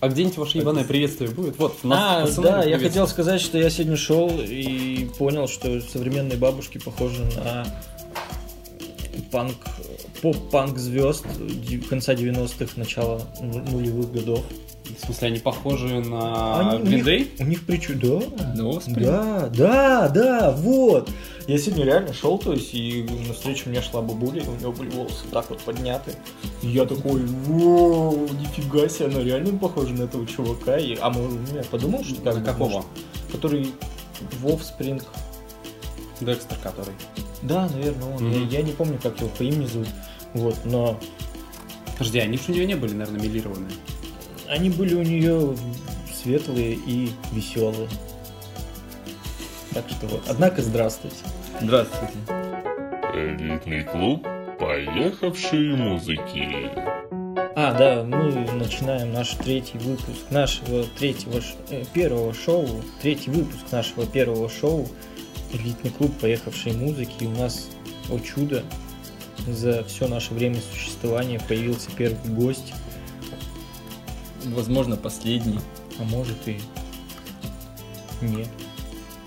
А где-нибудь ваше ебаное приветствие будет? Вот, у нас А, да, я хотел сказать, что я сегодня шел и понял, что современные бабушки похожи на панк, поп-панк звезд конца 90-х, начала ну- нулевых годов. В смысле, они похожи на Они- у, них, у них причу... Да, Ну, да, да, да, вот. Я сегодня реально шел, то есть, и навстречу мне шла бабуля, и у нее были волосы так вот подняты. И я такой, вау, нифига себе, она реально похожа на этого чувака. И, а мы, ну, я подумал, что как На какого? может, который Вов Спринг. Декстер, который. Да, наверное, он. Мгм. Я, я не помню, как его по имени зовут. Вот, но Подожди, они же у нее не были, наверное, милированные. Они были у нее светлые и веселые. Так что вот. Однако, здравствуйте. Здравствуйте. Элитный клуб поехавшие музыки. А, да, мы начинаем наш третий выпуск нашего третьего, ш- э, первого шоу, третий выпуск нашего первого шоу «Элитный клуб поехавшей музыки». И у нас, о чудо, за все наше время существования появился первый гость, Возможно, последний. а может и нет.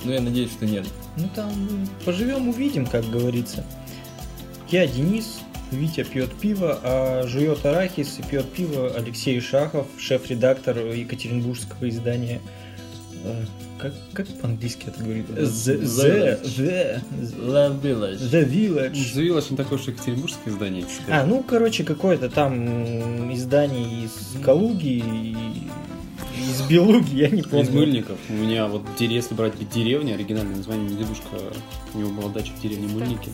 Но я надеюсь, что нет. Ну там мы поживем, увидим, как говорится. Я Денис, Витя пьет пиво, а жует арахис и пьет пиво Алексей Шахов, шеф-редактор Екатеринбургского издания. Э, Как, как по-английски это говорит? The, the, the, Love Village. the Village. Завелось не такое уж екатеринбургское издание. кстати. А, ну, короче, какое-то там издание из Калуги и из Белуги, я не помню. Из Мыльников. У меня вот, если брать деревня, оригинальное название дедушка, у него была дача в деревне Мыльники.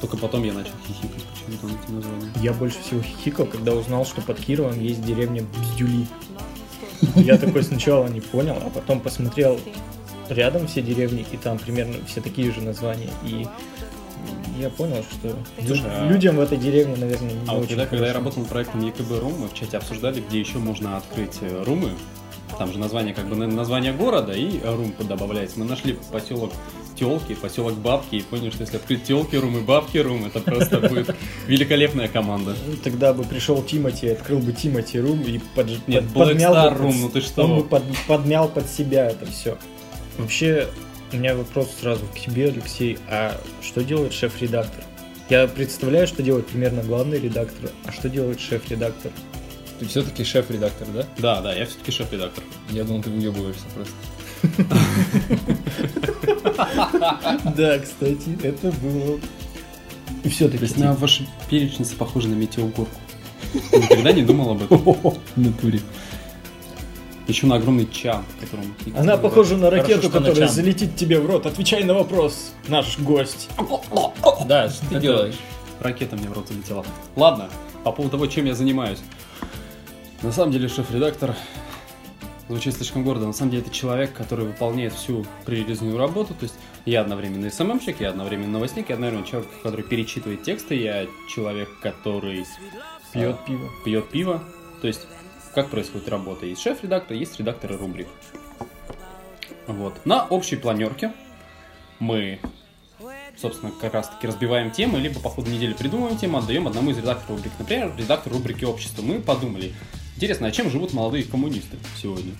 Только потом я начал хихикать почему-то над этим названием. Я больше всего хихикал, когда узнал, что под Кировом есть деревня Бздюли. Я такой сначала не понял, а потом посмотрел рядом все деревни, и там примерно все такие же названия. И я понял, что Слушай, а- людям в этой деревне, наверное, не А очень когда, когда я работал над проектом ЕКБ Рум, мы в чате обсуждали, где еще можно открыть э, румы. Там же название, как бы на- название города и рум добавляется. Мы нашли поселок Телки, поселок Бабки и поняли, что если открыть Телки рум и Бабки рум, это просто будет великолепная команда. Тогда бы пришел Тимати, открыл бы Тимати Рум и подж- Нет, под- подмял Star бы под- Room, ну ты что? Он бы под- подмял под себя это все. Вообще, у меня вопрос сразу к тебе, Алексей. А что делает шеф-редактор? Я представляю, что делает примерно главный редактор, а что делает шеф-редактор? Ты все-таки шеф-редактор, да? Да, да, я все-таки шеф-редактор. Я думал, ты уебываешься просто. Да, кстати, это было... И То все-таки... есть на ваши перечницы похожи на метеогорку. Никогда не думал об этом. Натуре. Еще на огромный чан, в котором... Она похожа на ракету, которая залетит тебе в рот. Отвечай на вопрос, наш гость. Да, что ты делаешь? Ракета мне в рот залетела. Ладно, по поводу того, чем я занимаюсь. На самом деле шеф-редактор звучит слишком гордо. На самом деле это человек, который выполняет всю пререзную работу. То есть я одновременно СММщик, я одновременно новостник, я одновременно человек, который перечитывает тексты, я человек, который Пьет а, пиво. пьет пиво. То есть как происходит работа? Есть шеф-редактор, есть редакторы рубрик. Вот. На общей планерке мы собственно, как раз таки разбиваем темы, либо по ходу недели придумываем тему, отдаем одному из редакторов рубрик. Например, редактор рубрики «Общество». Мы подумали, интересно, а чем живут молодые коммунисты сегодня?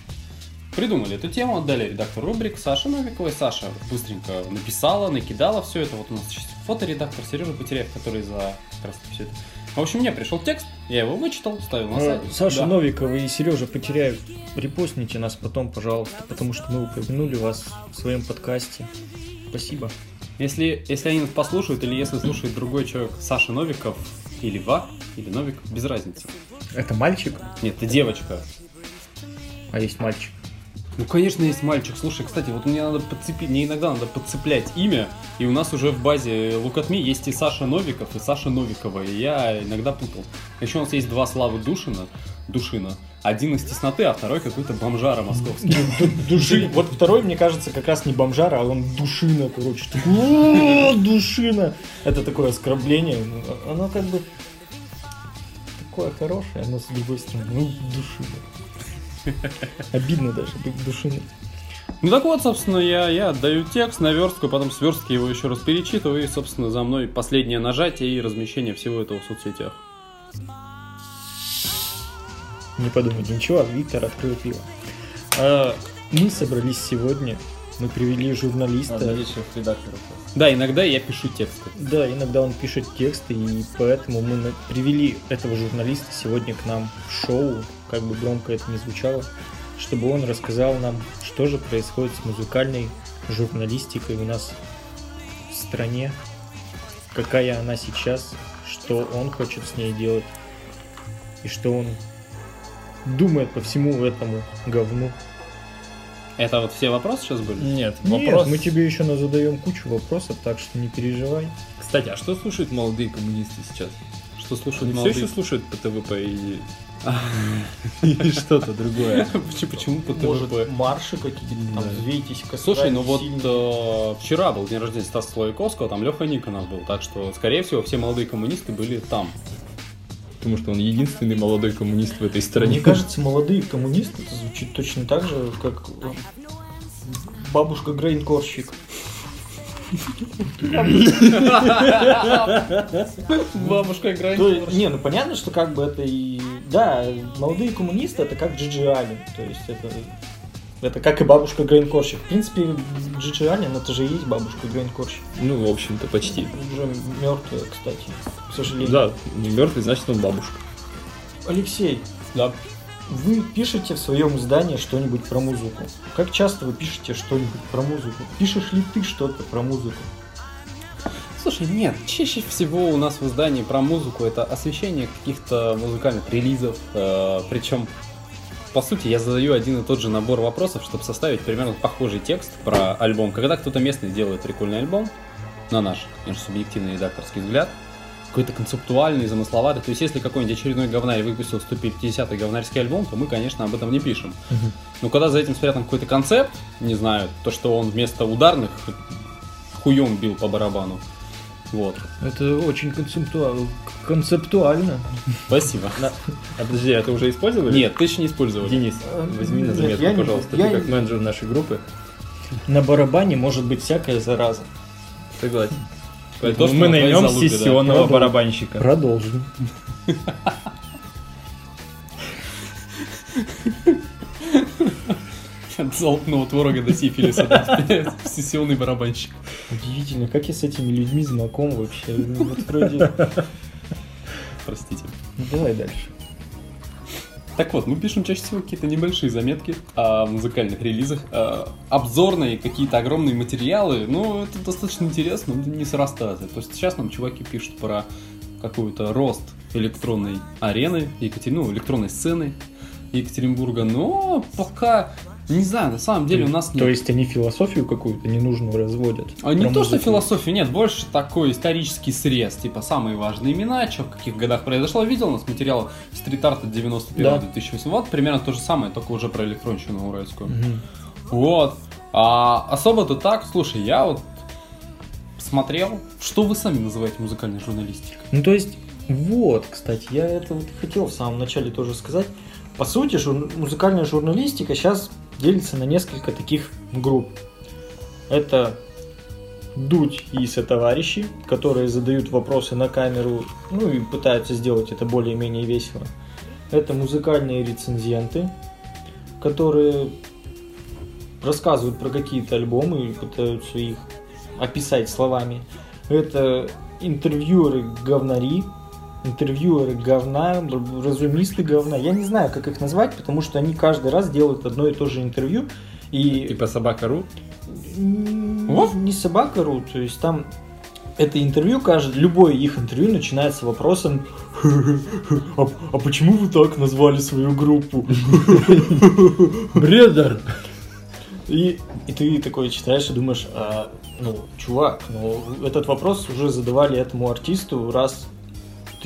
Придумали эту тему, отдали редактору рубрик Саше Новиковой. Саша быстренько написала, накидала все это. Вот у нас есть фоторедактор Сережа Потеряев, который за как раз все это. В общем, мне пришел текст, я его вычитал, ставил на А, сайт. Саша Да. Новикова и Сережа Потеряев, репостните нас потом, пожалуйста, потому что мы упомянули вас в своем подкасте. Спасибо. Если, если они нас послушают, или если слушает другой человек, Саша Новиков, или Ва, или Новик, без разницы. Это мальчик, Нет, ты девочка. а есть мальчик. Ну, конечно, есть мальчик. Слушай, кстати, вот мне надо подцепить, мне иногда надо подцеплять имя, и у нас уже в базе Лукатми есть и Саша Новиков, и Саша Новикова, и я иногда путал. Еще у нас есть два Славы Душина, Душина. Один из тесноты, а второй какой-то бомжара московский. Ду- Души. Вот второй, мне кажется, как раз не бомжара, а он душина, короче. Такой, «О, Душина. Это такое оскорбление. ну, Оно как бы такое хорошее, но с другой стороны, ну, душина. Обидно даже быть душиной. Ну так вот, собственно, я, я отдаю текст на верстку, потом с верстки его еще раз перечитываю, и, собственно, за мной последнее нажатие и размещение всего этого в соцсетях. Не подумайте ничего, а Виктор открыл пиво. А, мы собрались сегодня, мы привели журналиста. А, есть шеф-редактор. Да, иногда я пишу тексты. Да, иногда он пишет тексты, и поэтому мы на- привели этого журналиста сегодня к нам в шоу, как бы громко это ни звучало, чтобы он рассказал нам, что же происходит с музыкальной журналистикой у нас в стране, какая она сейчас, что он хочет с ней делать, и что он думает по всему этому говну. Это вот все вопросы сейчас были? Нет, Нет, вопрос. мы тебе еще задаем кучу вопросов, так что не переживай. Кстати, а что слушают молодые коммунисты сейчас? Что слушают Они все молодые? еще слушают по ТВП и... Или что-то другое? Почему- по Может, марши какие-то, там, взвейтесь, Слушай, ну вот э, вчера был день рождения Стаса Слояковского, там Леха Никонов был, так что, скорее всего, все молодые коммунисты были там. Потому что он единственный молодой коммунист в этой стране. Мне кажется, молодые коммунисты это звучит точно так же, как бабушка Грейнкорщик. Бабушка играет. Не, ну понятно, что как бы это и... Да, молодые коммунисты это как Джиджи Аллен. То есть это... Это как и бабушка Грейнкорщик. В принципе, Джиджи Аллен это же и есть бабушка Грейнкорщик. Ну, в общем-то, почти. Уже мертвая, кстати, к сожалению. Да, не мертвый, значит он бабушка. Алексей, Да. Вы пишете в своем издании что-нибудь про музыку. Как часто вы пишете что-нибудь про музыку? Пишешь ли ты что-то про музыку? Слушай, нет, чаще всего у нас в издании про музыку это освещение каких-то музыкальных релизов, э, причем по сути, я задаю один и тот же набор вопросов, чтобы составить примерно похожий текст про альбом. Когда кто-то местный делает прикольный альбом, на наш, конечно, субъективный редакторский взгляд, какой-то концептуальный, замысловатый. То есть, если какой-нибудь очередной говнарь выпустил 150-й говнарский альбом, то мы, конечно, об этом не пишем. Но когда за этим спрятан какой-то концепт, не знаю, то, что он вместо ударных хуем бил по барабану, вот. Это очень концептуально. концептуально. Спасибо. А подожди, это уже использовали? Нет, ты еще не использовал. Денис, Э, возьми на заметку, пожалуйста, ты как не- менеджер нашей группы. На барабане может быть всякая зараза. Согласен. то, Поэтому мы наймем сессионного барабанщика. Продолжим. От залпного творога до сифилиса. да. Сессионный барабанщик. Удивительно, как я с этими людьми знаком вообще. Ну, Вот вроде... Простите. Давай дальше. Так вот, мы пишем чаще всего какие-то небольшие заметки о музыкальных релизах, э, обзорные какие-то огромные материалы, ну, это достаточно интересно, но не срастается. То есть сейчас нам чуваки пишут про какой-то рост электронной арены, Екатери- ну, электронной сцены Екатеринбурга, но пока, не знаю, на самом деле у нас То есть они философию какую-то ненужную разводят? А не то, что философию, нет, больше такой исторический срез, типа самые важные имена, что в каких годах произошло. Видел у нас материал стрит-арт от 91 Да. 2008 Вот примерно то же самое, только уже про электронщину уральскую. Мгм. Вот. А особо-то так, слушай, я вот смотрел, что вы сами называете музыкальной журналистикой. Ну, то есть, вот, кстати, я это вот хотел в самом начале тоже сказать. По сути, жур- музыкальная журналистика сейчас делится на несколько таких групп. Это Дудь и сотоварищи, которые задают вопросы на камеру, ну и пытаются сделать это более-менее весело. Это музыкальные рецензенты, которые рассказывают про какие-то альбомы и пытаются их описать словами. Это интервьюеры-говнари, интервьюеры говна, разумисты говна. Я не знаю, как их назвать, потому что они каждый раз делают одно и то же интервью. И Типа собака.ру. м, Вов? не собака ру, то есть там это интервью, каждый, любое их интервью начинается вопросом а, а почему вы так назвали свою группу? Бредер! И, и ты такой читаешь и думаешь, а, ну, чувак, ну, этот вопрос уже задавали этому артисту раз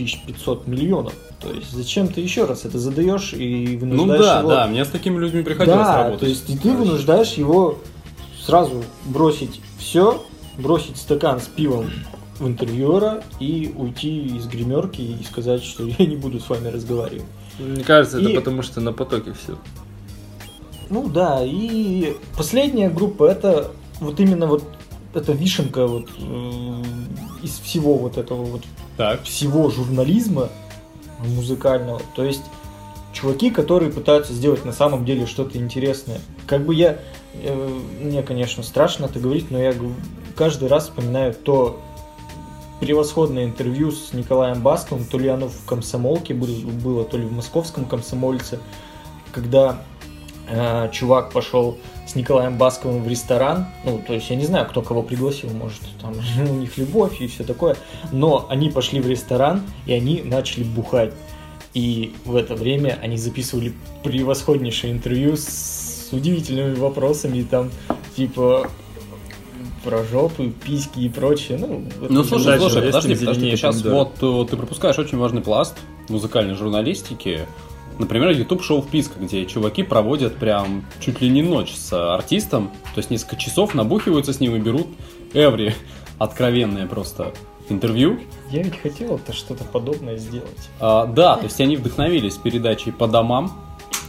1500 миллионов. То есть зачем ты еще раз это задаешь и Ну вынуждаешь да, его... да, мне с такими людьми приходилось да, работать. то есть и ты вынуждаешь его сразу бросить все, бросить стакан с пивом в интервьюера и уйти из гримерки и сказать, что я не буду с вами разговаривать. Мне кажется, это И- потому что на потоке все. Ну да, и последняя группа это вот именно вот эта вишенка вот э, из всего вот этого вот Так. всего журнализма музыкального. То есть чуваки, которые пытаются сделать на самом деле что-то интересное. Как бы я, э, мне, конечно, страшно это говорить, но я каждый раз вспоминаю то превосходное интервью с Николаем Басковым, то ли оно в комсомолке был- было, то ли в московском комсомольце, когда э, чувак пошел с Николаем Басковым в ресторан. Ну, то есть я не знаю, кто кого пригласил, может, там у них любовь и все такое. Но они пошли в ресторан, и они начали бухать. И в это время они записывали превосходнейшее интервью с удивительными вопросами, там, типа, про жопы, письки и прочее. Ну, Ну, слушай, дальше слушай, подожди, подожди, зеленее сейчас помидоры. вот э, ты пропускаешь очень важный пласт музыкальной журналистики. Например, YouTube-шоу «Вписка», где чуваки проводят прям чуть ли не ночь с артистом, то есть несколько часов набухиваются с ним и берут эври откровенное просто интервью. Я ведь хотел это что-то подобное сделать. А, да, то есть они вдохновились передачей по домам.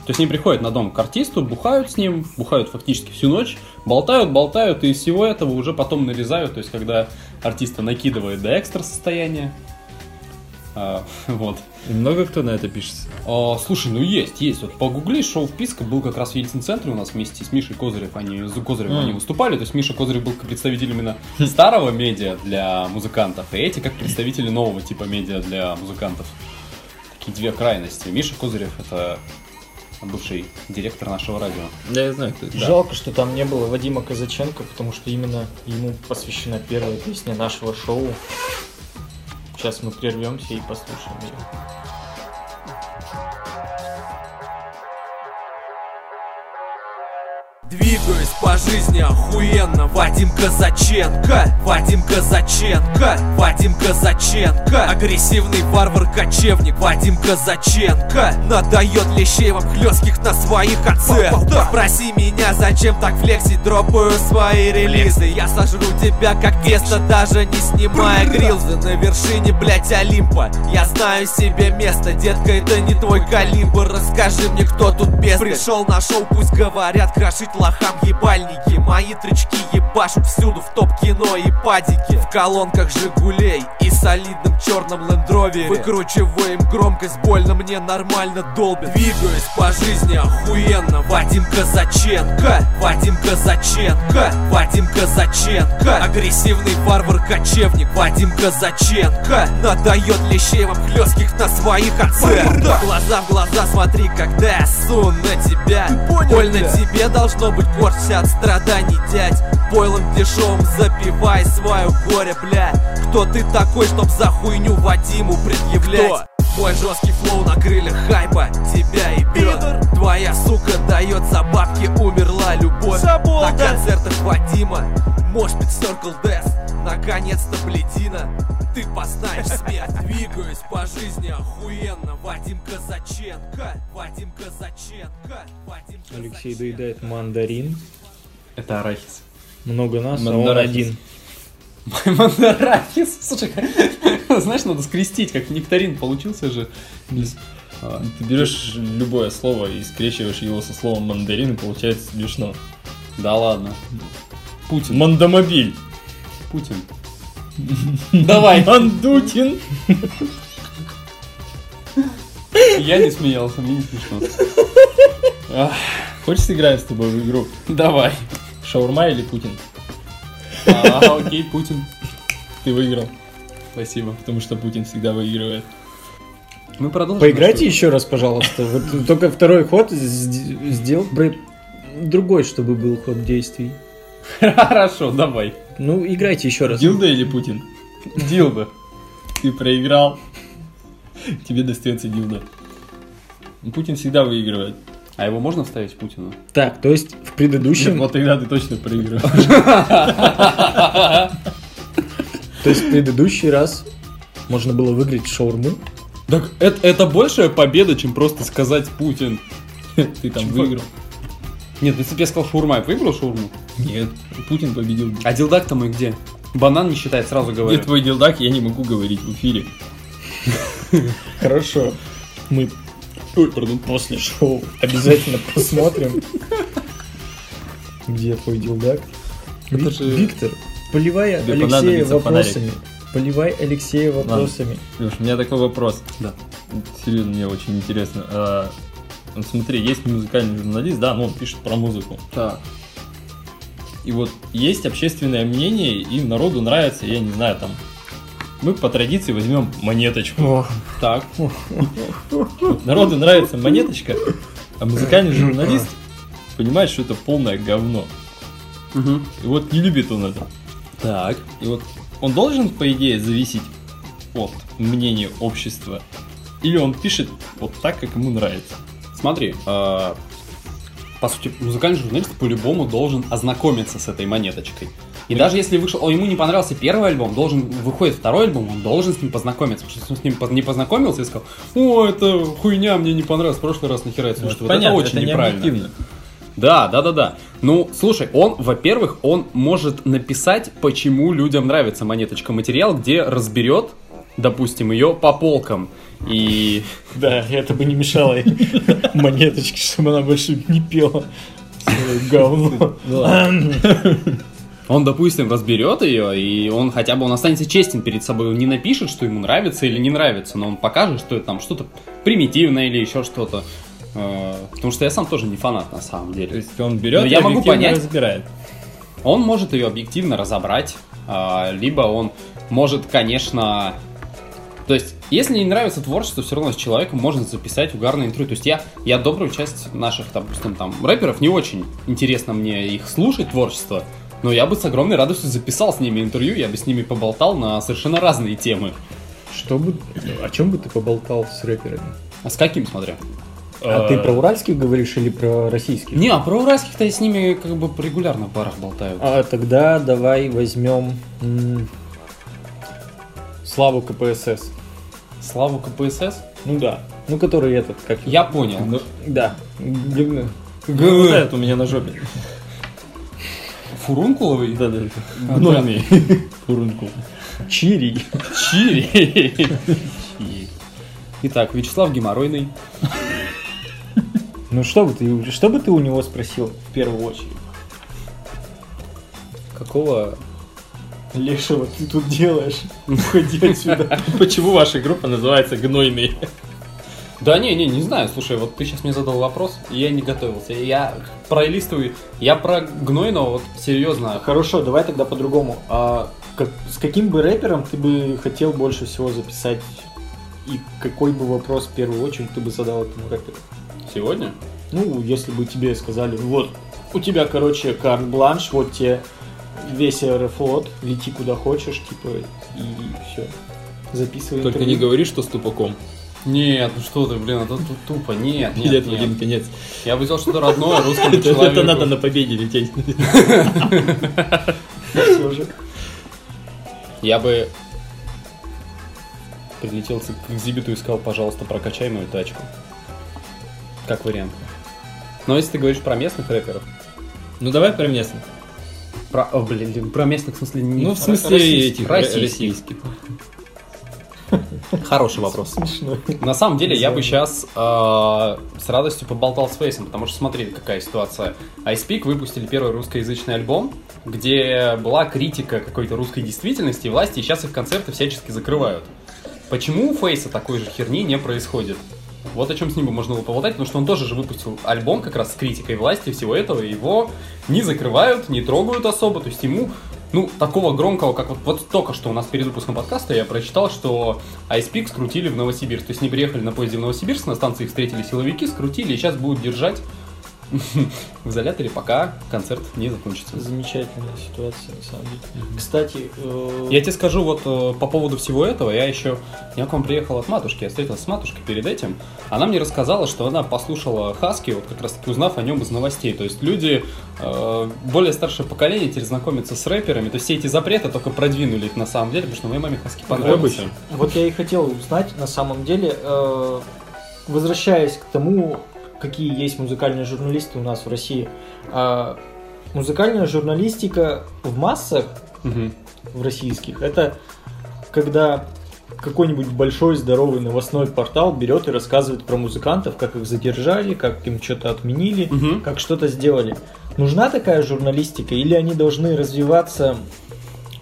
То есть они приходят на дом к артисту, бухают с ним, бухают фактически всю ночь, болтают, болтают, и из всего этого уже потом нарезают, то есть когда артиста накидывает до экстра состояния. А, вот. И много кто на это пишется? А, слушай, ну есть, есть. Вот погугли, шоу вписка был как раз в Ельцин-центре у нас вместе с Мишей Козырев. Они с Козыревым Мгм. они выступали. То есть Миша Козырев был как представитель именно старого медиа для музыкантов, и эти как представители нового типа медиа для музыкантов. Такие две крайности. Миша Козырев это бывший директор нашего радио. Да, я знаю, кто это. Жалко, что там не было Вадима Казаченко, потому что именно ему посвящена первая песня нашего шоу. Сейчас мы прервемся и послушаем ее. Двигаюсь по жизни охуенно. Вадим Казаченко Вадим Казаченко Вадим Казаченко. Агрессивный варвар-кочевник Вадим Казаченко. Надает лещей вам хлестких на своих концертах Спроси меня, зачем так флексить? Дропаю свои релизы. Я сожру тебя как тесто, даже не снимая грилзы. На вершине, блять, Олимпа. Я знаю себе место, детка, это не твой калибр. Расскажи мне, кто тут без Пришел на шоу, пусть говорят, крошить лохам ебальники. Мои тречки ебашут всюду в топ-кино и падики. В колонках Жигулей и солидном черном лендровере Выкручиваем громкость, больно мне нормально долбит Двигаюсь по жизни охуенно. Вадим Казаченко Вадим Казаченко Вадим Казаченко Агрессивный варвар-кочевник Вадим Казаченко Надает лещей вам хлестких на своих концертах Глаза в глаза смотри, когда я сун на тебя. Больно тебе должно быть корчься от страданий, дядь Пойлом дешевым запивай свое горе, бля Кто ты такой, чтоб за хуйню Вадиму предъявлять? Мой жесткий флоу на крыльях хайпа тебя и бьет Твоя сука дает за бабки, умерла любовь На концертах Вадима Может быть Circle Death Наконец-то бледина Ты познаешь смерть Двигаюсь по жизни охуенно Вадим Казаченко Вадим Казаченко Вадим Алексей Казаченко. доедает мандарин. Это арахис. Много нас, а он один. Мандарахис. Слушай, знаешь, надо скрестить, как нектарин получился же. А, Ты берешь любое слово и скрещиваешь его со словом мандарин, и получается смешно. Да ладно. Путин. Мандамобиль. Путин. Давай. Мандутин. Я не смеялся, мне не смешно. Хочешь сыграем с тобой в игру? Давай. Шаурма или Путин? А, окей, Путин. Ты выиграл, Спасибо. потому что Путин всегда выигрывает. Мы продолжим. Поиграйте еще раз, пожалуйста. Вот только второй ход сд- сделал бы другой, чтобы был ход действий. Хорошо, давай. Ну, играйте еще раз. Дилда или Путин? Дилда. Ты проиграл. Тебе достается Дилда. Путин всегда выигрывает. А его можно вставить Путину? Так, то есть в предыдущем, Вот тогда ты точно проигрываешь. то есть в предыдущий раз можно было выиграть шаурму. Так это, это большая победа, чем просто сказать Путин. Ты там выиграл. Нет, если бы я сказал шаурма, я выиграл шаурму? Нет, Путин победил. А дилдак-то мой где? Банан не считает, сразу говорю. Где твой дилдак, я не могу говорить в эфире. Хорошо. Мы Ой, пардон. после шоу обязательно посмотрим. Где твой дилдак? Это же- Виктор, поливай Алексея вопросами. Поливай Алексея вопросами. Леш, у меня такой вопрос. Да. Серьезно, мне очень интересно. А смотри, есть музыкальный журналист, да, ну он пишет про музыку. Так. И вот есть общественное мнение, и народу нравится, я не знаю, там, мы по традиции возьмем монеточку. Так. Вот народу нравится монеточка, а музыкальный журналист понимает, что это полное говно. Мгм. И вот не любит он это. Так. И вот он должен, по идее, зависеть от мнения общества. Или он пишет вот так, как ему нравится. Смотри, э, по сути, музыкальный журналист по-любому должен ознакомиться с этой монеточкой. И даже если вышел, о, ему не понравился первый альбом, должен выходит второй альбом, он должен с ним познакомиться. Потому что если он с ним не познакомился и сказал, о, это хуйня, мне не понравилось, в прошлый раз нахера это слушать. Вот это очень не неправильно. Да, да, да, да. Ну, слушай, он, во-первых, он может написать, почему людям нравится монеточка материал, где разберет, допустим, ее по полкам. И Да, это бы не мешало монеточке, чтобы она больше не пела. Говно. он, допустим, разберет ее, и он хотя бы он останется честен перед собой. Он не напишет, что ему нравится или не нравится, но он покажет, что это там что-то примитивное или еще что-то. Э, Потому что я сам тоже не фанат на самом То деле. есть он берет Но и я могу понять. разбирает. Он может ее объективно разобрать, а, либо он может, конечно... То есть, если не нравится творчество, все равно с человеком можно записать угарное интервью. То есть, я, я добрую часть наших, допустим, там, рэперов, не очень интересно мне их слушать, творчество, но я бы с огромной радостью записал с ними интервью, я бы с ними поболтал на совершенно разные темы. Что бы... О чем бы ты поболтал с рэперами? А с каким, смотря? А ты про уральских говоришь или про российских? Не, а про уральских-то я с ними как бы регулярно в барах болтаю. А тогда давай возьмем м, Славу КПСС. Славу КПСС? Ну да. Ну, который этот, как... Я понял. Да. Г- вот это у меня на жопе. Фурункуловый? Да, да. А, Гнойный. Фурункул. Чирий. Чири. Итак, Вячеслав Геморройный. Ну, что бы ты, что бы ты у него спросил в первую очередь? Какого... Лешего ты тут делаешь? Уходи отсюда. Почему ваша группа называется Гнойный? Да не, не, не знаю. Слушай, вот ты сейчас мне задал вопрос, и я не готовился. Я пролистываю. Я про Гнойного вот серьезно. Хорошо, давай тогда по-другому. А как- с каким бы рэпером ты бы хотел больше всего записать? И какой бы вопрос в первую очередь ты бы задал этому рэперу? Сегодня? Ну, если бы тебе сказали, вот, у тебя, короче, карт-бланш, вот тебе весь аэрофлот, лети куда хочешь, типа, и все. Записывай Только не интервью. говори, что с тупаком. Нет, ну что ты, блин, это тут тупо. Нет, нет, нет. один конец. Я бы взял что-то родное русскому человеку. это надо на победе лететь. Я бы прилетел к экзибиту и сказал, пожалуйста, прокачай мою тачку. Как вариант. Но если ты говоришь про местных рэперов, Ну давай про местных. про, о, блин, про местных в смысле не Ну в смысле этих российских. Хороший вопрос. Смешно. На самом деле, я бы сейчас с радостью поболтал с Фейсом, потому что смотри, какая ситуация. iSpeak выпустили первый русскоязычный альбом, где была критика какой-то русской действительности и власти, и сейчас их концерты всячески закрывают. Почему у Фейса такой же херни не происходит? Вот о чем с ним бы можно было поболтать, потому что он тоже же выпустил альбом как раз с критикой власти и всего этого, и его не закрывают, не трогают особо, то есть ему, ну, такого громкого, как вот, вот только что у нас перед выпуском подкаста я прочитал, что iSpeak скрутили в Новосибирск, то есть они приехали на поезде в Новосибирск, на станции их встретили силовики, скрутили, и сейчас будут держать в изоляторе, пока концерт не закончится. Замечательная ситуация, на самом деле. Кстати, э, Я тебе скажу вот э, по поводу всего этого, я еще, я к вам приехал от матушки, я встретился с матушкой перед этим, она мне рассказала, что она послушала Хаски, вот как раз таки узнав о нем из новостей, то есть люди, э, более старшее поколение теперь знакомятся с рэперами, то есть все эти запреты только продвинули их на самом деле, потому что моей маме Хаски понравился. Вот я и хотел узнать, на самом деле, э, возвращаясь к тому, какие есть музыкальные журналисты у нас в России. а, музыкальная журналистика в массах, Мгм. в российских, это когда какой-нибудь большой здоровый новостной портал берет и рассказывает про музыкантов, как их задержали, как им что-то отменили, Мгм. как что-то сделали. Нужна такая журналистика или они должны развиваться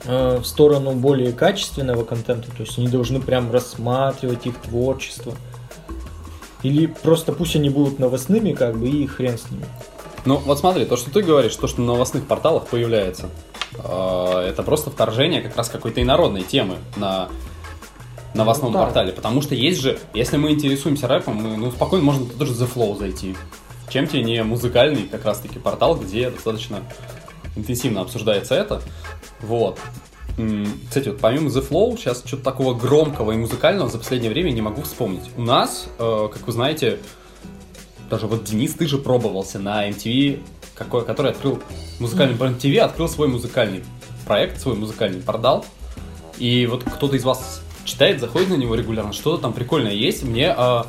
э, в сторону более качественного контента, то есть они должны прям рассматривать их творчество. Или просто пусть они будут новостными, как бы, и хрен с ними. Ну, вот смотри, то, что ты говоришь, то, что на новостных порталах появляется, э, это просто вторжение как раз какой-то инородной темы на новостном Ну да. портале. Потому что есть же, если мы интересуемся рэпом, мы, ну, спокойно можно тоже The Flow зайти. Чем тебе не музыкальный как раз-таки портал, где достаточно интенсивно обсуждается это. Вот. Кстати, вот помимо The Flow, сейчас что-то такого громкого и музыкального за последнее время не могу вспомнить. У нас, э, как вы знаете, даже вот Денис, ты же пробовался на MTV, какой, который открыл музыкальный бренд MTV, открыл свой музыкальный проект, свой музыкальный портал. И вот кто-то из вас читает, заходит на него регулярно, что-то там прикольное есть. Мне э,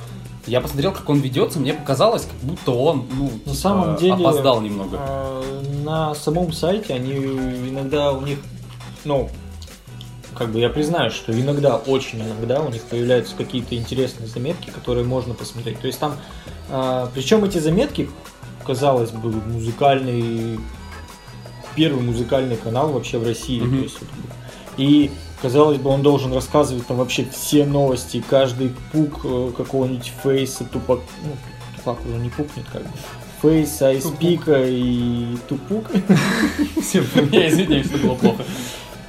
я посмотрел, как он ведется, мне показалось, как будто он ну, На типа, самом деле, опоздал немного. А, На самом сайте они иногда у них, ну, как бы я признаю, что иногда, очень иногда у них появляются какие-то интересные заметки, которые можно посмотреть. То есть там, а, причем эти заметки, казалось бы, музыкальный, первый музыкальный канал вообще в России. Мгм. То есть, и казалось бы, он должен рассказывать там вообще все новости, каждый пук э, какого-нибудь Face а, Tupac, ну, Tupac уже не пукнет как бы. Face, IC3PEAK и Tupac. Всем, я извиняюсь, что было плохо.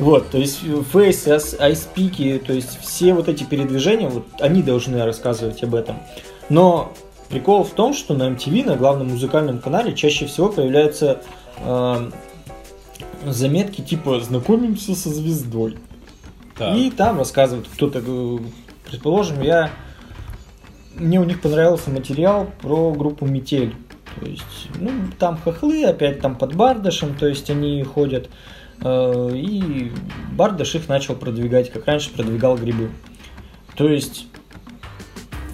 Вот, то есть Face, IC3PEAK, то есть все вот эти передвижения, вот они должны рассказывать об этом. Но прикол в том, что на MTV, на главном музыкальном канале, чаще всего появляются э, заметки типа «Знакомимся со звездой». Так. И там рассказывают кто-то, э, предположим, я мне у них понравился материал про группу Метель. То есть, ну, там хохлы, опять там под Бардашем, то есть они ходят. Э, И Бардаш их начал продвигать, как раньше продвигал грибы. То есть,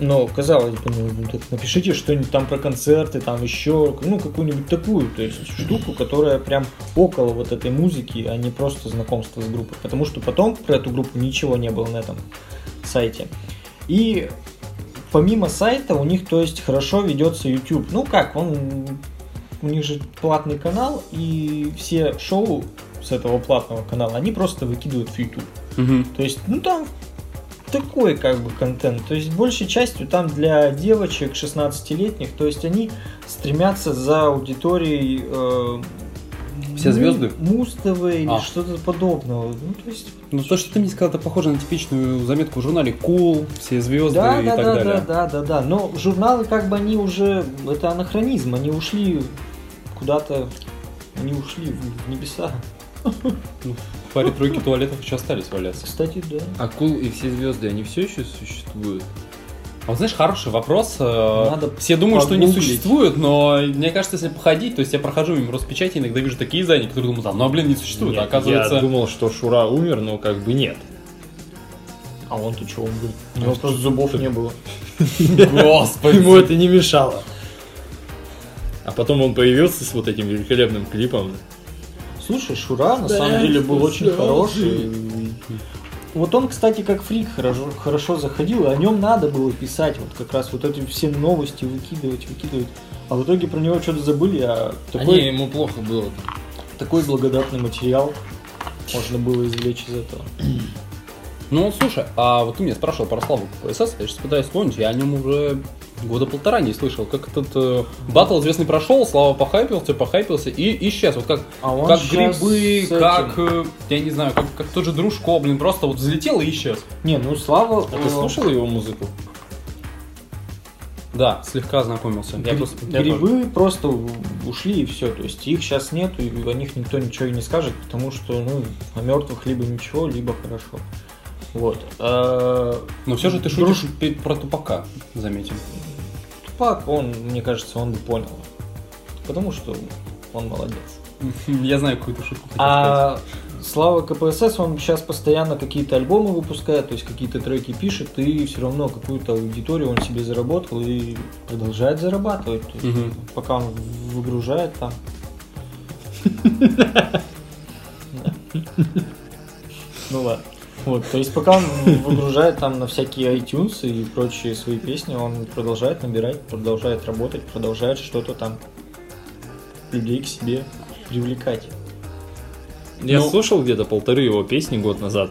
ну, казалось бы, ну, так напишите что-нибудь там про концерты, там еще, ну, какую-нибудь такую, то есть штуку, которая прям около вот этой музыки, а не просто знакомство с группой. Потому что потом про эту группу ничего не было на этом сайте. И помимо сайта у них, то есть, хорошо ведется YouTube. Ну как, он у них же платный канал, и все шоу с этого платного канала, они просто выкидывают в YouTube. Мгм. То есть, ну там такой как бы контент. То есть, большей частью там для девочек 16-летних, то есть они стремятся за аудиторией э, Все звезды? Муз-ТВ или А. что-то подобного. Ну, то есть, Ну, то, что ты мне сказал, это похоже на типичную заметку в журнале Cool, все звезды да, и да, так да, далее. да, да, да, да. Но журналы как бы они уже, это анахронизм, они ушли куда-то, они ушли в небеса. В паре тройки туалетов еще остались валяться. Кстати, да. А Кул и все звезды, они все еще существуют? А вот знаешь, хороший вопрос. э, Надо Все думают, что не существует, но мне кажется, если походить, то есть я прохожу мимо Роспечати, иногда вижу такие издания, которые думают, а, ну, блин, не существует. Нет, а оказывается... Я думал, что Шура умер, но как бы нет. А он-то что, он был? У него просто зубов не было. Господи. Ему это не мешало. А потом он появился с вот этим великолепным клипом. Слушай, Шура на самом деле был очень хороший. Вот он, кстати, как фрик хорошо, хорошо заходил, и о нем надо было писать, вот как раз вот эти все новости выкидывать, выкидывать. А в итоге про него что-то забыли, а такой, Не, ему плохо было. такой благодатный материал можно было извлечь из этого. Ну, слушай, а вот ты меня спрашивал про Славу КПСС, я сейчас пытаюсь вспомнить, я о нем уже года полтора не слышал. Как этот э, батл известный прошел, Слава похайпился, похайпился и исчез. Вот как, А как грибы, как, э, я не знаю, как, как тот же Дружко, блин, просто вот взлетел и исчез. Не, ну Слава... А ты э, слушал его музыку? Да, слегка ознакомился. Я Гри- просто, я тоже. Грибы просто ушли и все. То есть их сейчас нету, и о них никто ничего и не скажет, потому что, ну, о мертвых либо ничего, либо хорошо. Вот. А, Но все же ты шутишь про тупака, заметим. Тупак, он, мне кажется, он бы понял. Потому что он молодец. Я знаю какую-то шутку. А Слава КПСС, он сейчас постоянно какие-то альбомы выпускает, то есть какие-то треки пишет, и все равно какую-то аудиторию он себе заработал и продолжает зарабатывать. То есть. Пока он выгружает там. Ну ладно. Вот, то есть пока он выгружает там на всякие iTunes и прочие свои песни, он продолжает набирать, продолжает работать, продолжает что-то там людей к себе привлекать. Я Ну- слушал где-то полторы его песни год назад.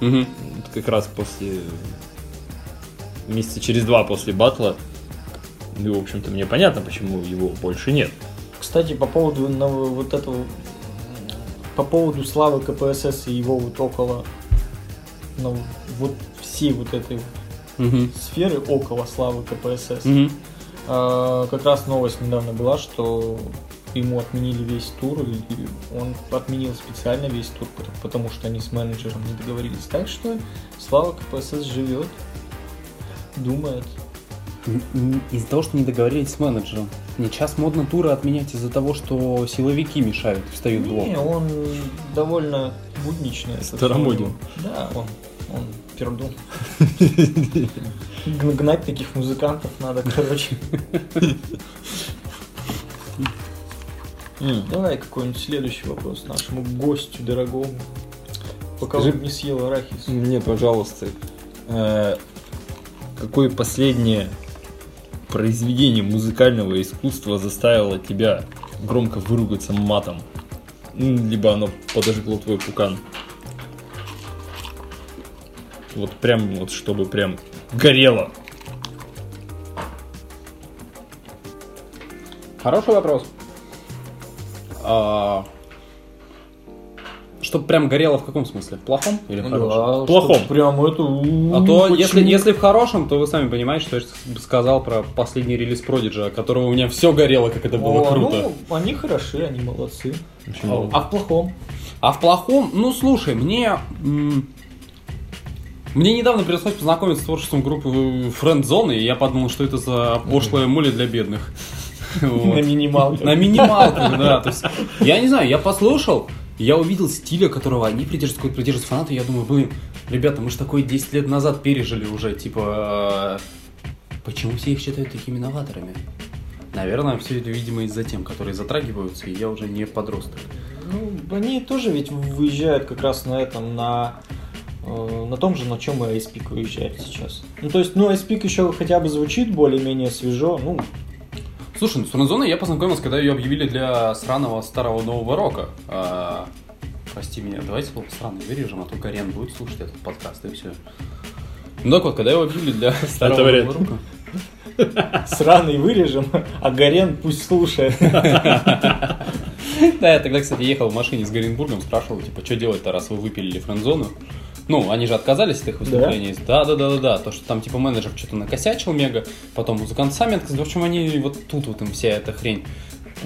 Вот как раз после... Месяца через два после батла. И, в общем-то, мне понятно, почему его больше нет. Кстати, по поводу на- вот этого, по поводу славы КПСС и его вот около, ну, вот всей вот этой Мгм. сферы около славы КПСС. Мгм. А, как раз новость недавно была, что ему отменили весь тур, и он отменил специально весь тур, потому- что они с менеджером не договорились. Так что Слава КПСС живет, думает. Из-за того, что не договорились с менеджером. Мне сейчас модно туры отменять из-за того, что силовики мешают встают в блок. Не, он довольно будничный. Старомоден. Да, он, он пердун. Гнать таких музыкантов надо, короче. Давай какой-нибудь следующий вопрос нашему гостю дорогому. Пока Скажи- он не съел арахис. Мне, пожалуйста, э, какое последнее произведение музыкального искусства заставило тебя громко выругаться матом? Либо оно подожгло твой пукан? Вот прям, вот чтобы прям горело. Хороший вопрос. А, Чтоб прям горело в каком смысле? В плохом или в хорошем? Да, Плохом. Прям это... у, А то, если, почему? если в хорошем, то вы сами понимаете, что я сказал про последний релиз Prodigy, от которого у меня все горело, как это было О, круто. Ну, они хороши, они молодцы. Почему? А в плохом? А в плохом, ну слушай, мне. м, Мне недавно пришлось познакомиться с творчеством группы Friend Zone, и я подумал, что это за пошлая муля для бедных. Вот. На минималках. На минималках, да. То есть, я не знаю, я послушал, я увидел стиля, которого они придерживаются, какой придерживаются фанаты, и я думаю, блин, ребята, мы же такое 10 лет назад пережили уже, типа, э, почему все их считают такими новаторами? Наверное, все это, видимо, из-за тем, которые затрагиваются, и я уже не подросток. Ну, они тоже ведь выезжают как раз на этом, на на том же, на чем и Icepeak выезжает сейчас. Ну, то есть, ну, Icepeak еще хотя бы звучит более-менее свежо, ну, Слушай, ну с Френдзоной я познакомился, когда ее объявили для сраного старого нового рока. А, прости меня, давайте слово сраный вырежем, а то Карен будет слушать этот подкаст, и все. Ну так вот, когда его объявили для старого нового рока. Сраный вырежем, а Горен пусть слушает. Да, я тогда, кстати, ехал в машине с Горенбургом, спрашивал, типа, что делать-то, раз вы выпилили френдзону? Ну, они же отказались от их выступлений. Да, да, да, да, да. То, что там, типа, менеджер что-то накосячил мега, потом музыкант сами отказались. В общем, они вот тут вот им вся эта хрень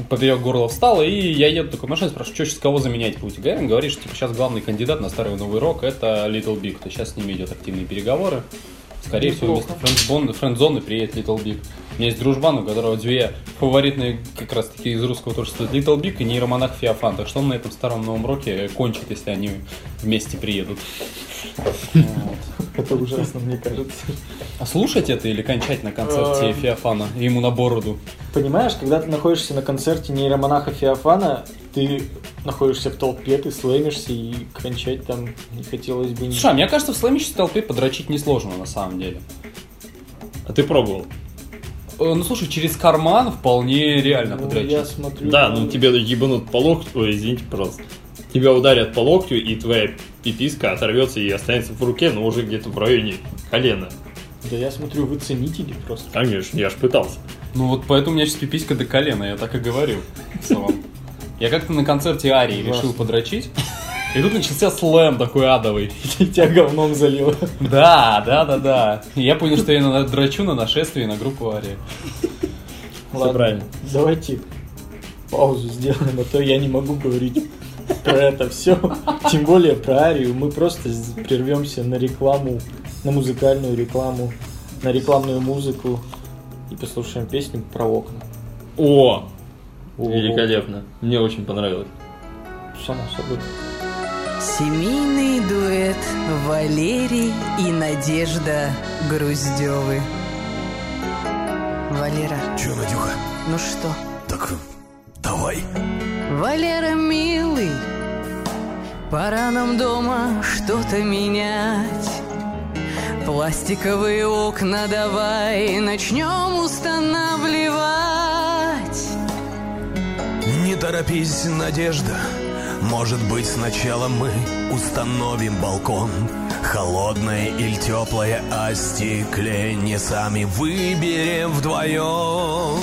поперек горла встала, и я еду такой машине, спрашиваю, что сейчас кого заменять будете? Гарин говорит, что типа, сейчас главный кандидат на старый новый рок это Little Big. То сейчас с ними идет активные переговоры. Скорее всего, вместо френдзоны приедет Little Big. У меня есть дружбан, у которого две фаворитные как раз таки из русского творчества Little Big и нейромонах Феофан. Так что он на этом старом новом роке кончит, если они вместе приедут. Это ужасно, мне кажется. А слушать это или кончать на концерте Эм. Феофана и ему на бороду? Понимаешь, когда ты находишься на концерте нейромонаха Феофана, ты находишься в толпе, ты слэмишься, и кончать там не хотелось бы. Слушай, а мне кажется, в слэмящей толпе подрочить несложно на самом деле. А ты пробовал? Э, Ну слушай, через карман вполне реально Ну, подрочить. я смотрю... Да, ну тебе ебанут по локтю, ой, извините, пожалуйста. Тебя ударят по локтю, и твоя пиписка оторвется и останется в руке, но уже где-то в районе колена. Да я смотрю, вы ценители просто. Конечно, я ж пытался. Ну вот поэтому у меня сейчас пиписька до колена, я так и целом. Я как-то на концерте Арии решил подрочить. И тут начался слэм такой адовый. И тебя говном залило. Да, да, да, да. И я понял, что я на- дрочу на нашествие на группу Арии. Все правильно. Давайте паузу сделаем, а то я не могу говорить про это все. Тем более про Арию. Мы просто прервемся на рекламу, на музыкальную рекламу, на рекламную музыку и послушаем песню про окна. О, О, великолепно. Мне очень понравилось. Само собой. Семейный дуэт Валерий и Надежда Груздевы. Валера, Че, Надюха? ну что? Так давай. Валера, милый, пора нам дома что-то менять. Пластиковые окна давай начнем устанавливать. Не торопись, Надежда. Может быть, сначала мы установим балкон. Холодное или теплое остекление Сами выберем вдвоем.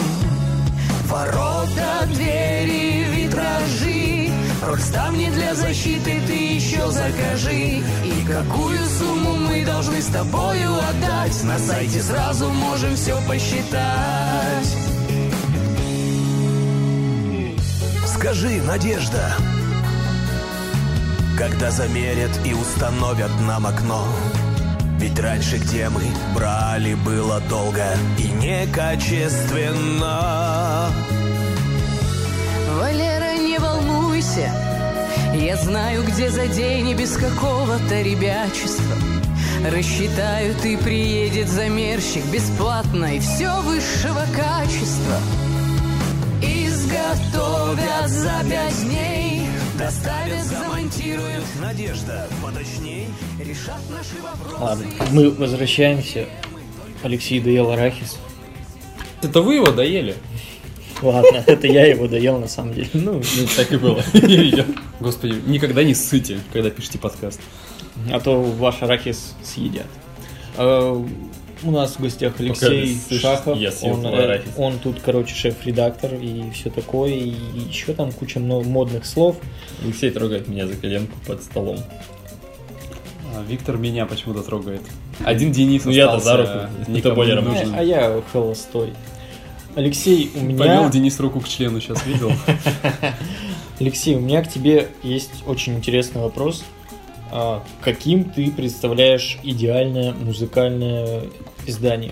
Ворота, двери, витражи. Роль ставни для защиты ты еще закажи. И какую сумму мы должны с тобою отдать? На сайте сразу можем все посчитать. Скажи, Надежда, когда замерят и установят нам окно Ведь раньше, где мы брали, было долго и некачественно Валера, не волнуйся, я знаю, где за день и без какого-то ребячества. Рассчитают и приедет замерщик бесплатно и все высшего качества. Изготовят за пять дней, доставят, замонтируют, Надежда, поточней решат наши вопросы. Ладно, мы возвращаемся. Алексей доел арахис. Это вы его доели? Ладно, это я его доел на самом деле. Ну, Ну, так и было. Я видел. Господи, никогда не ссыте, когда пишете подкаст. а то ваш арахис съедят. У нас в гостях Алексей слышишь, Шахов. я съел он, э, арахис. он тут, короче, шеф-редактор и все такое. И еще там куча модных слов. Алексей трогает меня за коленку под столом. А, Виктор меня почему-то трогает. Один Денис Ну, я-то остался, за руку. никому не А, нужен. а я холостой. Алексей, у меня... Повел Денис руку к члену, сейчас видел. Алексей, у меня к тебе есть очень интересный вопрос. А, каким ты представляешь идеальное музыкальное издание?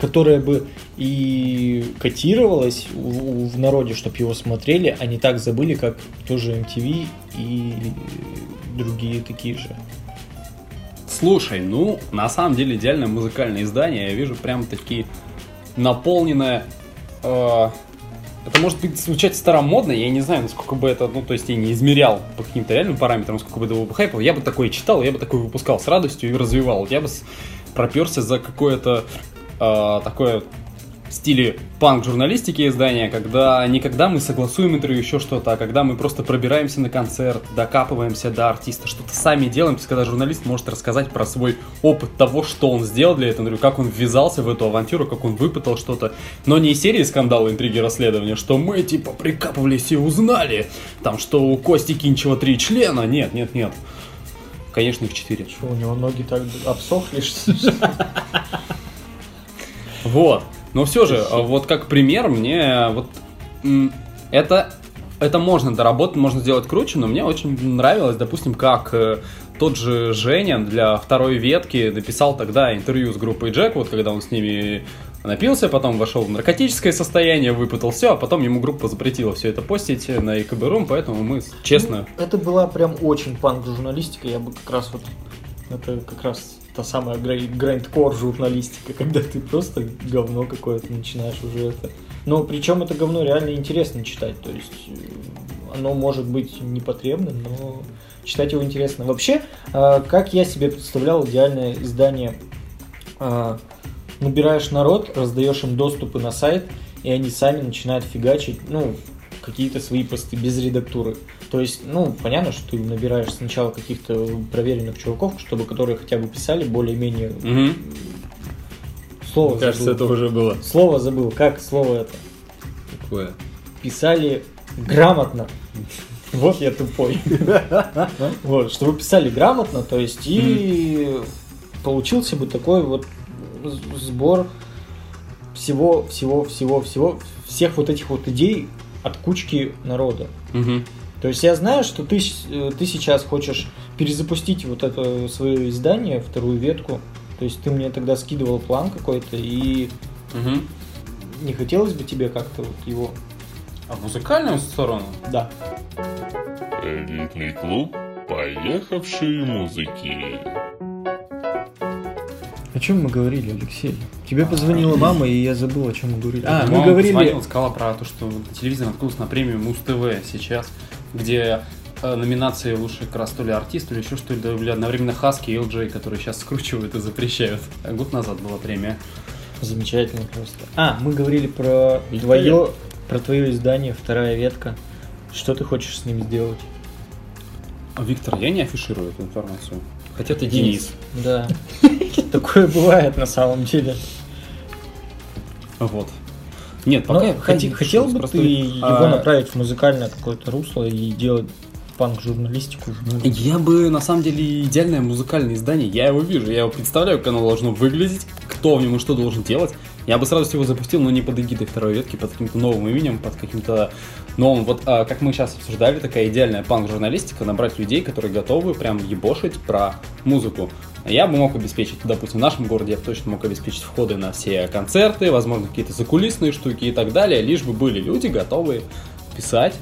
Которое бы и котировалось в, в народе, чтобы его смотрели, а не так забыли, как тоже MTV и другие такие же. Слушай, ну, на самом деле идеальное музыкальное издание, я вижу прям таки наполненное... э, это может быть звучать старомодно, я не знаю, насколько бы это, ну, то есть я не измерял по каким-то реальным параметрам, сколько бы это было бы хайпов. Я бы такое читал, я бы такое выпускал с радостью и развивал. Я бы проперся за какое-то э, такое в стиле панк-журналистики издания, когда не когда мы согласуем интервью, еще что-то, а когда мы просто пробираемся на концерт, докапываемся до артиста, что-то сами делаем, то есть когда журналист может рассказать про свой опыт того, что он сделал для этого, интервью, как он ввязался в эту авантюру, как он выпытал что-то, но не из серии скандала, интриги, расследования, что мы типа прикапывались и узнали, там, что у Кости Кинчева три члена, нет, нет, нет. Конечно, их четыре. Что, у него ноги так обсохли, что? Вот. Но все же, вот как пример, мне вот это, это можно доработать, можно сделать круче, но мне очень нравилось, допустим, как э, тот же Женя для второй ветки написал тогда интервью с группой Джек, вот когда он с ними напился, потом вошел в наркотическое состояние, выпытал все, а потом ему группа запретила все это постить на ИКБ.рум, поэтому мы честно... Это была прям очень панк-журналистика, я бы как раз вот... Это как раз та самая грайндкор журналистика, когда ты просто говно какое-то начинаешь уже это... Но причем это говно реально интересно читать, то есть э, оно может быть непотребным, но читать его интересно. Вообще, э, как я себе представлял идеальное издание, э, набираешь народ, раздаешь им доступы на сайт, и они сами начинают фигачить, ну, какие-то свои посты без редактуры. То есть, ну, понятно, что ты набираешь сначала каких-то проверенных чуваков, чтобы которые хотя бы писали более-менее Мгм. слово Кажется, забыл. это уже было. Слово забыл. Как слово это? Такое. Писали грамотно. Вот я тупой. Вот, чтобы писали грамотно, то есть и получился бы такой вот сбор всего, всего, всего, всего, всех вот этих вот идей от кучки народа. Мгм. То есть я знаю, что ты, э, ты сейчас хочешь перезапустить вот это свое издание, вторую ветку. То есть ты мне тогда скидывал план какой-то, и Мгм. не хотелось бы тебе как-то вот его... А в музыкальную сторону? Да. Элитный клуб «Поехавшие музыки». О чем мы говорили, Алексей? Тебе позвонила мама, и я забыл, о чем мы говорили. А, мы Мама говорили... позвонила, сказала про то, что телевизор наткнулся на премию Муз-ТВ сейчас, где э, номинации лучше как раз то ли артист, то ли еще что ли, да, были одновременно Хаски и LJ, которые сейчас скручивают и запрещают. А Год назад была премия. Замечательно просто. А, мы говорили про твое, про твое издание, вторая ветка. Что ты хочешь с ним сделать? Виктор, я не афиширую эту информацию. Хотя ты Денис. Денис. Да. Такое бывает на самом деле. Вот. Нет, Но пока я хоти- не хотел бы просто, ты его а, направить в музыкальное какое-то русло и делать панк-журналистику? Я бы, на самом деле, идеальное музыкальное издание, я его вижу, я его представляю, как оно должно выглядеть, кто в нем и что должен делать. Я бы сразу его запустил, но не под эгидой второй ветки, под каким-то новым именем, под каким-то новым. Вот а, как мы сейчас обсуждали, такая идеальная панк-журналистика, набрать людей, которые готовы прям ебошить про музыку. Я бы мог обеспечить, допустим, в нашем городе я бы точно мог обеспечить входы на все концерты, возможно, какие-то закулисные штуки и так далее, лишь бы были люди готовые писать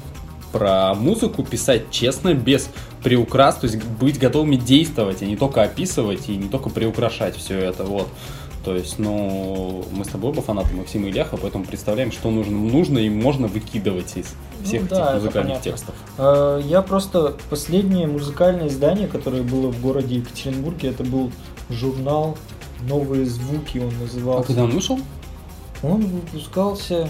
про музыку, писать честно, без приукрас, то есть быть готовыми действовать, а не только описывать и не только приукрашать все это, вот. То есть, ну, мы с тобой оба фанаты Максима Ильяха, поэтому представляем, что нужно, нужно и можно выкидывать из всех Ну да, этих это музыкальных текстов. А, Я просто последнее музыкальное издание, которое было в городе Екатеринбурге, это был журнал «Новые звуки» он А назывался. когда он вышел? Он выпускался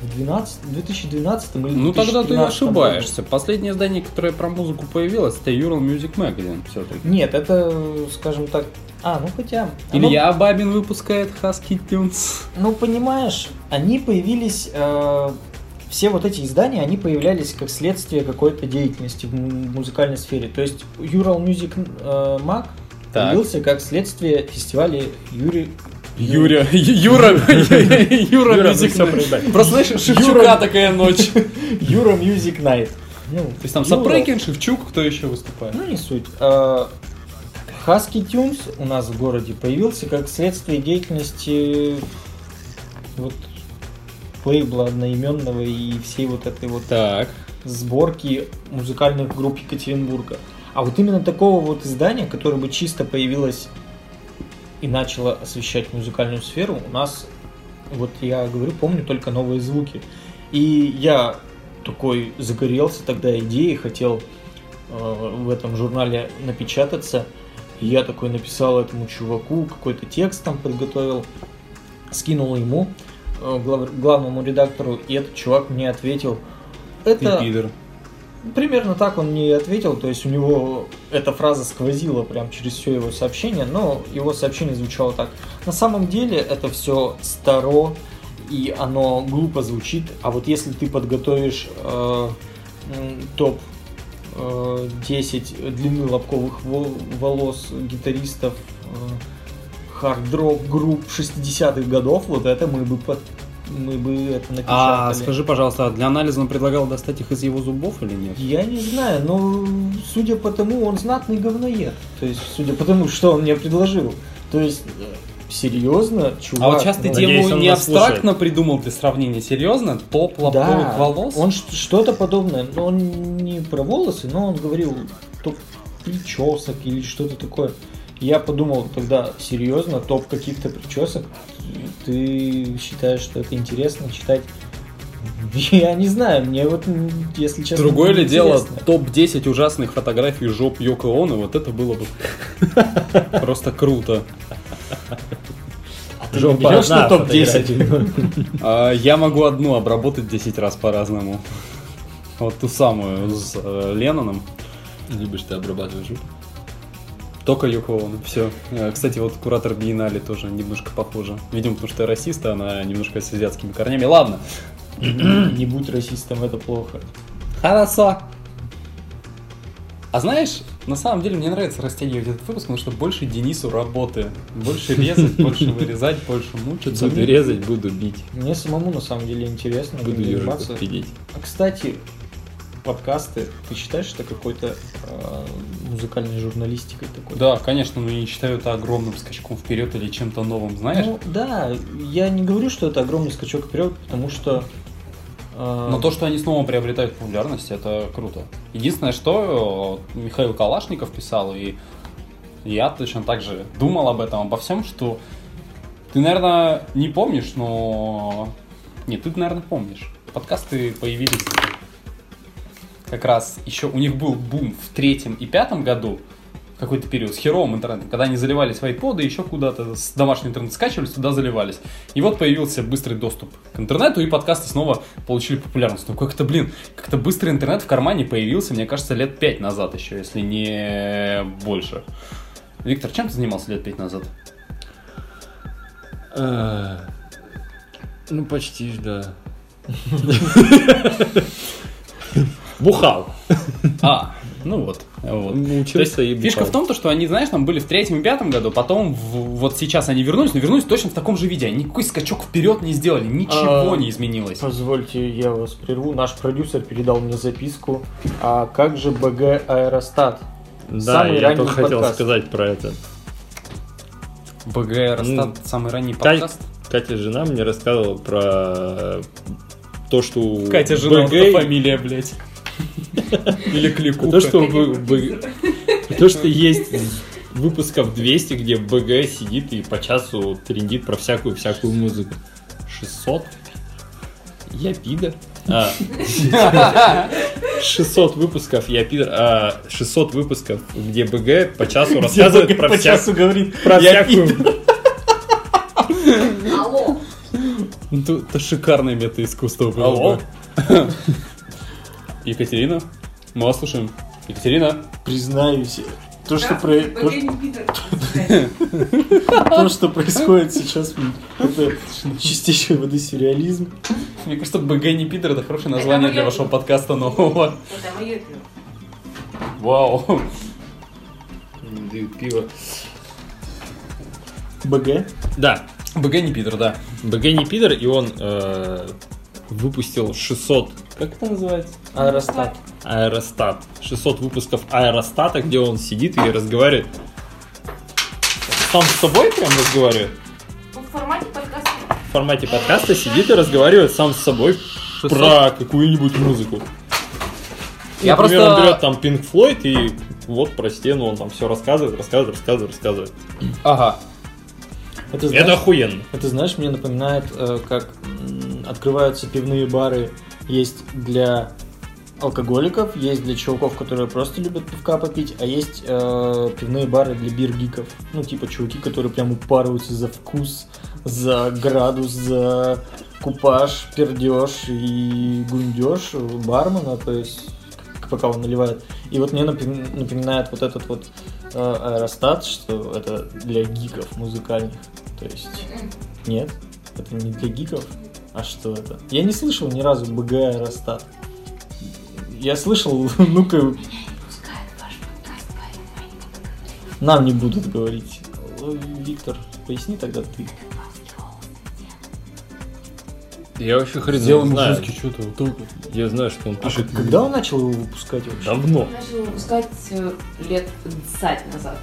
в 12, 2012 или Ну тогда ты 2013 году. ошибаешься. Последнее издание, которое про музыку появилось, это Ural Music Magazine все-таки. Нет, это, скажем так... А, ну хотя... оно- Илья Бабин выпускает Husky Tunes. Ну, понимаешь, они появились... э, все вот эти издания, они появлялись как следствие какой-то деятельности в музыкальной сфере. То есть Ural Music э, Mag Так. появился как следствие фестиваля Юрий... Юря, Юра, Юра Юра. Просто знаешь, Шевчука такая ночь. То Юра Music Night. Ну, есть там. Сапрыкин, Шевчук, кто еще выступает? Ну, не суть. Husky Tunes у нас в городе появился как следствие деятельности вот лейбла одноименного и всей вот этой вот Так. сборки музыкальных групп Екатеринбурга. А вот именно такого вот издания, которое бы чисто появилось и начало освещать музыкальную сферу, у нас, вот я говорю, помню только новые звуки. И я такой загорелся тогда идеей, хотел э, в этом журнале напечататься. И я такой написал этому чуваку, какой-то текст там подготовил, скинул ему, э, глав- главному редактору, и этот чувак мне ответил, это... Ты пидор. Примерно так он мне и ответил, то есть у него эта фраза сквозила прям через все его сообщение, но его сообщение звучало так. На самом деле это все старо, и оно глупо звучит, а вот если ты подготовишь э, топ 10 длины лобковых во- волос гитаристов э, хард-рок групп 60-х годов, вот это мы бы под- мы бы это напечатали. А скажи, пожалуйста, а для анализа он предлагал достать их из его зубов или нет? Я не знаю, но судя по тому, он знатный говноед. То есть, судя по тому, что он мне предложил. То есть, э, серьезно, чувак. А вот сейчас ты ну, Надеюсь, тему он не абстрактно придумал для сравнения, серьезно? Топ лобковых да, волос? он что-то подобное, но он не про волосы, но он говорил топ причесок или что-то такое. Я подумал тогда, серьезно, топ каких-то причесок, ты считаешь, что это интересно читать? Я не знаю, мне вот, если честно, Другое ли дело интересно. топ-10 ужасных фотографий жоп Йоко Оно, вот это было бы просто круто. Ты Жопа наберешь на одна топ-10? А, Я могу одну обработать 10 раз по-разному. Вот ту самую с э, Ленноном. Любишь ты обрабатывать жопу? Только Оно. Все. Кстати, вот куратор Биеннале тоже немножко похожа. Видимо, потому что я расист, а она немножко с азиатскими корнями. Ладно. Не будь расистом, это плохо. Хорошо. А знаешь, на самом деле мне нравится растягивать этот выпуск, потому что больше Денису работы. Больше резать, больше вырезать, больше мучиться. Буду резать, буду бить. Мне самому на самом деле интересно Буду заниматься. пилить. А кстати, подкасты, ты считаешь это какой-то э, музыкальной журналистикой такой? Да, конечно, но я не считаю это огромным скачком вперед или чем-то новым, знаешь? Ну, да, я не говорю, что это огромный скачок вперед, потому что Но то, что они снова приобретают популярность, это круто. Единственное, что э, Михаил Калашников писал, и я точно так же думал об этом, обо всем, что ты, наверное, не помнишь, но... Нет, ты, наверное, помнишь. Подкасты появились как раз еще... У них был бум в третьем и пятом году, какой-то период с херовым интернетом, когда они заливали свои поды еще куда-то, с домашнего интернета скачивались, туда заливались. И вот появился быстрый доступ к интернету, и подкасты снова получили популярность. Ну как-то, блин, как-то быстрый интернет в кармане появился, мне кажется, лет пять назад еще, если не больше. Виктор, чем ты занимался лет пять назад? Э, Ну, почти, да. Бухал. А, ну вот. вот. Ну, То есть, Учился и фишка в том, то, что они, знаешь, там были в третьем и пятом году, потом в- вот сейчас они вернулись, но вернулись точно в таком же виде. Они никакой скачок вперед не сделали, ничего А, не изменилось. Позвольте, я вас прерву. Наш продюсер передал мне записку. А как же БГ Аэростат? Да, Самый я только хотел подкаст. сказать про это. БГ Ростат, Ну, самый ранний Кать- подкаст. Катя, жена, мне рассказывала про то, что у Катя, жена, эта фамилия, блядь. Или кликуха. То, что, в- то, что есть выпусков 200, где БГ сидит и по часу трендит про всякую-всякую музыку. 600? Я пидор. А, 600 выпусков, я пидор. А 600 выпусков, где БГ по часу рассказывает про, по вся- часу говорит. про «Я всякую... Алло. Ну, Это, это шикарное мета-искусство. было Алло? Екатерина, мы вас слушаем. Екатерина, Признаюсь, то, что, про- то, Питер. что происходит сейчас, это чистейший воды сюрреализм. мне кажется, БГ не пидор, это хорошее название для вашего подкаста нового. Это мое пиво. Вау. Пиво. БГ? Да, БГ не пидор, да. БГ не пидор, и он э, выпустил 600... Как это называется? Аэростат. Аэростат. 600 выпусков Аэростата, где он сидит и разговаривает. Сам с собой прям разговаривает. В формате подкаста. В формате подкаста сидит и разговаривает сам с собой про какую-нибудь музыку. Я Например, просто- он берет там Pink Floyd и вот про стену он там все рассказывает, рассказывает, рассказывает, рассказывает. Ага. Это, знаешь, Это охуенно. это, знаешь, мне напоминает, э, как открываются пивные бары. Есть для алкоголиков, есть для чуваков, которые просто любят пивка попить, а есть э, пивные бары для биргиков. Ну, типа чуваки, которые прям упарываются за вкус, за градус, за купаж, пердеж и гундеж бармена, то есть пока он наливает. И вот мне напом- напоминает вот этот вот э, аэростат, что это для гиков музыкальных. То есть нет, это не для гиков. А что это? Я не слышал ни разу БГ аэростат. Я слышал, ну-ка, нам не будут говорить. Ой, Виктор, поясни тогда ты. Я вообще хрен Сделаем знаю. мужицкий что-то. вот тут. Я знаю, что он А пишет к- когда он начал его выпускать вообще? давно. Начал выпускать э, лет 20 назад.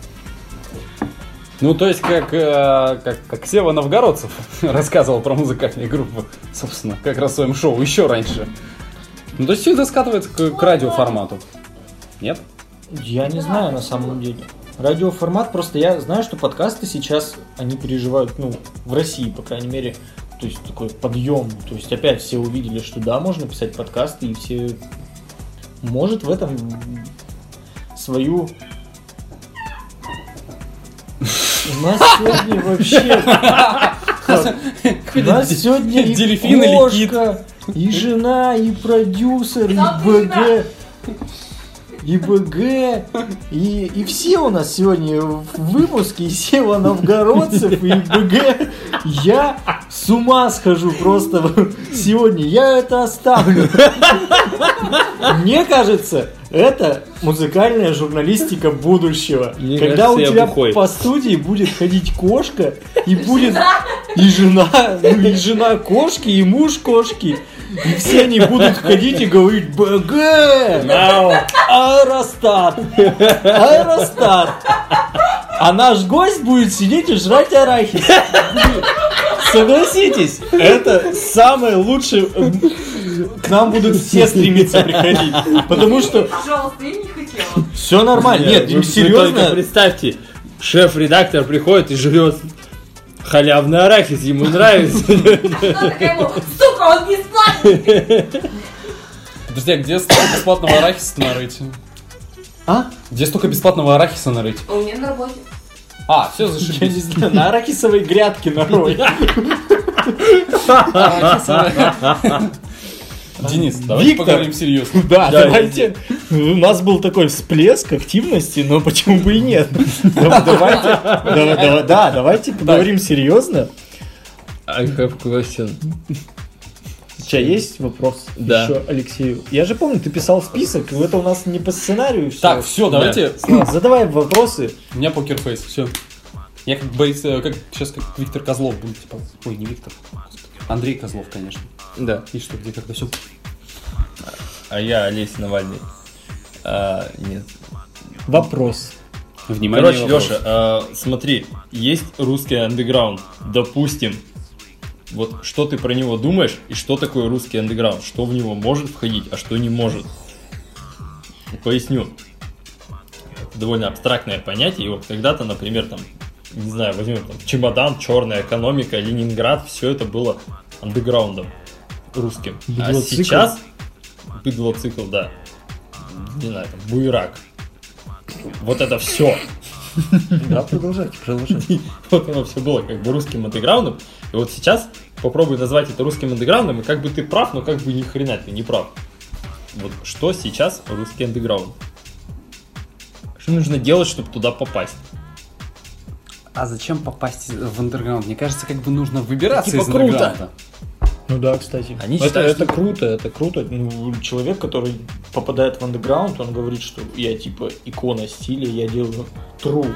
Ну, то есть, как, э, как, как Сева Новгородцев рассказывал про музыкальные группы, собственно, как раз в своем шоу еще раньше. Ну, то есть, все это скатывается к, к радиоформату. Нет? Я не знаю на самом деле. Радиоформат, просто я знаю, что подкасты сейчас, они переживают, ну, в России, по крайней мере, то есть такой подъем. То есть опять все увидели, что да, можно писать подкасты, и все может в этом свою... У нас сегодня вообще... У нас сегодня и кошка, и жена, и продюсер, и БГ, и БГ, и, и все у нас сегодня в выпуске, и Сева Новгородцев, и БГ. Я с ума схожу просто сегодня, я это оставлю. Мне кажется, это музыкальная журналистика будущего. Мне Когда кажется, у тебя бухой. по студии будет ходить кошка, и будет и жена, ну, и жена кошки, и муж кошки. И все они будут ходить и говорить БГ! Аэростат! Аэростат! А наш гость будет сидеть и жрать арахис. Согласитесь, это самое лучшее. К нам будут все стремиться приходить. Потому что Пожалуйста, я не хотела. все нормально. Нет, только серьезно. представьте, шеф-редактор приходит и жрет халявный арахис, ему нравится. Сука, он бесплатный. Подожди, а где столько бесплатного арахиса нарыть? А? Где столько бесплатного арахиса нарыть? У меня на работе. А, все, Я не зашибись. знаю, на арахисовой грядке нарой. Денис, давайте Виктор. поговорим серьезно. Да, Да, давайте. У нас был такой всплеск активности, но почему бы и нет? Да, Давайте, да, да, да, давайте поговорим серьезно. I have question. У тебя есть вопрос Да. еще Алексею? Я же помню, ты писал список, это у нас не по сценарию все. Так, все, давайте. Задавай вопросы. У меня покерфейс, все. Я как Борис, э, как сейчас как Виктор Козлов будет, типа. Ой, не Виктор. Андрей Козлов, конечно. Да. И что, где, когда все. А я Олесь Навальный. А, нет. Вопрос. Внимание, Короче, вопрос. Леша, а, смотри, есть русский андеграунд. Допустим, вот что ты про него думаешь и что такое русский андеграунд? Что в него может входить, а что не может? Поясню. Это довольно абстрактное понятие. И вот когда-то, например, там, не знаю, возьмем там чемодан, черная экономика, Ленинград, все это было андеграундом русским. А Быдлоцикл? сейчас быдлоцикл, да. Не знаю, там, буерак. Вот это все. Да, продолжайте, продолжайте. Вот оно все было как бы русским андеграундом. И вот сейчас попробуй назвать это русским андеграундом, и как бы ты прав, но как бы ни хрена ты не прав. Вот что сейчас русский андеграунд? Что нужно делать, чтобы туда попасть? А зачем попасть в андерграунд? Мне кажется, как бы нужно выбираться Типа из круто. андерграунда. Ну да, кстати. Они это, считают, это что- круто, это круто. Ну, человек, который попадает в андеграунд, он говорит, что я типа икона стиля, я делаю true.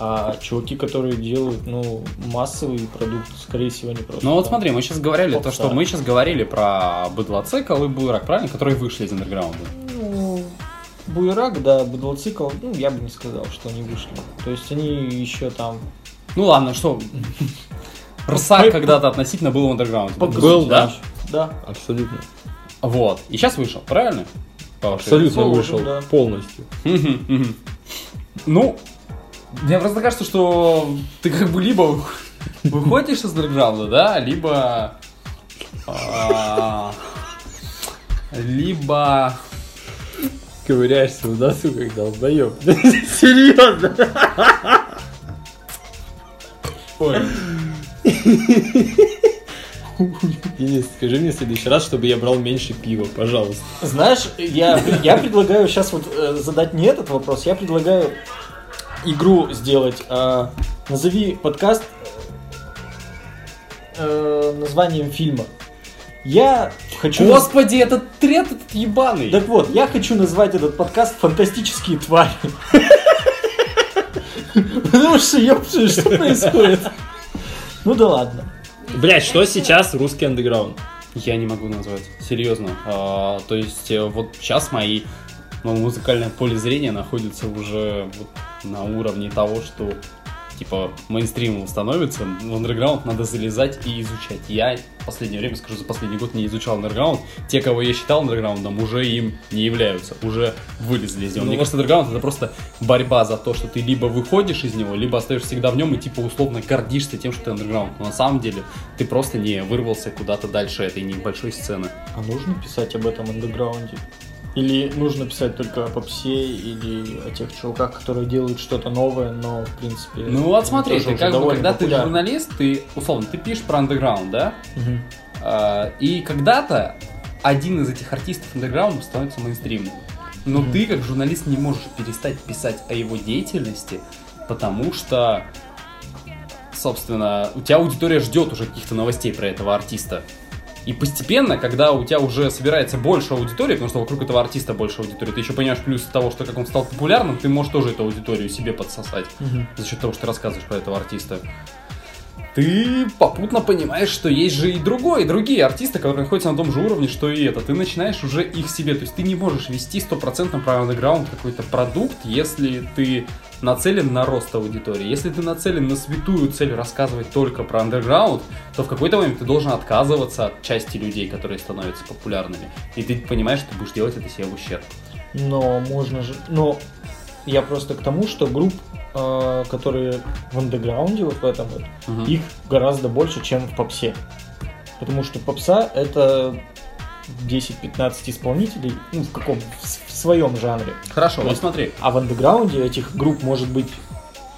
А чуваки, которые делают, ну, массовый продукт, скорее всего, не просто. Ну вот смотри, мы сейчас говорили то, что мы сейчас говорили про быдлоцикл и буерак, правильно? Которые вышли из андерграунда. Ну, Буерак, да, Быдлоцикл, ну, я бы не сказал, что они вышли. То есть они еще там... Ну ладно, что... Рсак когда-то относительно был в андерграунде. Был, да. Да. Абсолютно. Вот. И сейчас вышел, правильно? Абсолютно вышел полностью. Ну, мне просто кажется, что ты как бы либо выходишь из андерграунда, да, либо... а, Либо... Ковыряешься в носу, как долбоеб. Серьезно. Ой, Денис, скажи мне в следующий раз, чтобы я брал меньше пива, пожалуйста. Знаешь, я, я предлагаю сейчас вот э, задать не этот вопрос, я предлагаю игру сделать. А, назови подкаст э, названием фильма. Я хочу... Господи, этот трет этот ебаный. Так вот, я хочу назвать этот подкаст «Фантастические твари». Потому что, ёпта, что происходит? Ну да ладно. Блять, что сейчас русский андеграунд? Я не могу назвать, серьезно. А, то есть э, вот сейчас мои ну, музыкальное поле зрения находится уже вот на уровне того, что типа мейнстримом становится, в андерграунд надо залезать и изучать. Я в последнее время, скажу, за последний год не изучал андерграунд. Те, кого я считал андерграундом, уже им не являются, уже вылезли из него. Ну Мне кажется, андерграунд это просто борьба за то, что ты либо выходишь из него, либо остаешься всегда в нем и типа условно гордишься тем, что ты андерграунд. Но на самом деле ты просто не вырвался куда-то дальше этой небольшой сцены. А нужно писать об этом андеграунде? Или нужно писать только о попсе или о тех чуваках, которые делают что-то новое, но в принципе... Ну вот смотри, ты как бы, когда ты популярны. журналист, ты, условно, ты пишешь про андеграунд, да? Мгм. А, и когда-то один из этих артистов андеграунда становится мейнстримным. Но ты, как журналист, не можешь перестать писать о его деятельности, потому что, собственно, у тебя аудитория ждет уже каких-то новостей про этого артиста. И постепенно, когда у тебя уже собирается больше аудитории, потому что вокруг этого артиста больше аудитории, ты еще понимаешь плюс того, что как он стал популярным, ты можешь тоже эту аудиторию себе подсосать Мгм. за счет того, что ты рассказываешь про этого артиста. Ты попутно понимаешь, что есть же и другой, и другие артисты, которые находятся на том же уровне, что и это. Ты начинаешь уже их себе. То есть ты не можешь вести стопроцентно про андеграунд какой-то продукт, если ты нацелен на рост аудитории. Если ты нацелен на святую цель рассказывать только про андерграунд, то в какой-то момент ты должен отказываться от части людей, которые становятся популярными. И ты понимаешь, что ты будешь делать это себе в ущерб. Но можно же... Но я просто к тому, что групп, э, которые в андеграунде, вот в этом вот, Мгм. их гораздо больше, чем в попсе. Потому что попса это 10-15 исполнителей, ну, в каком, в своем жанре. Хорошо, вот смотри. А в андеграунде этих групп может быть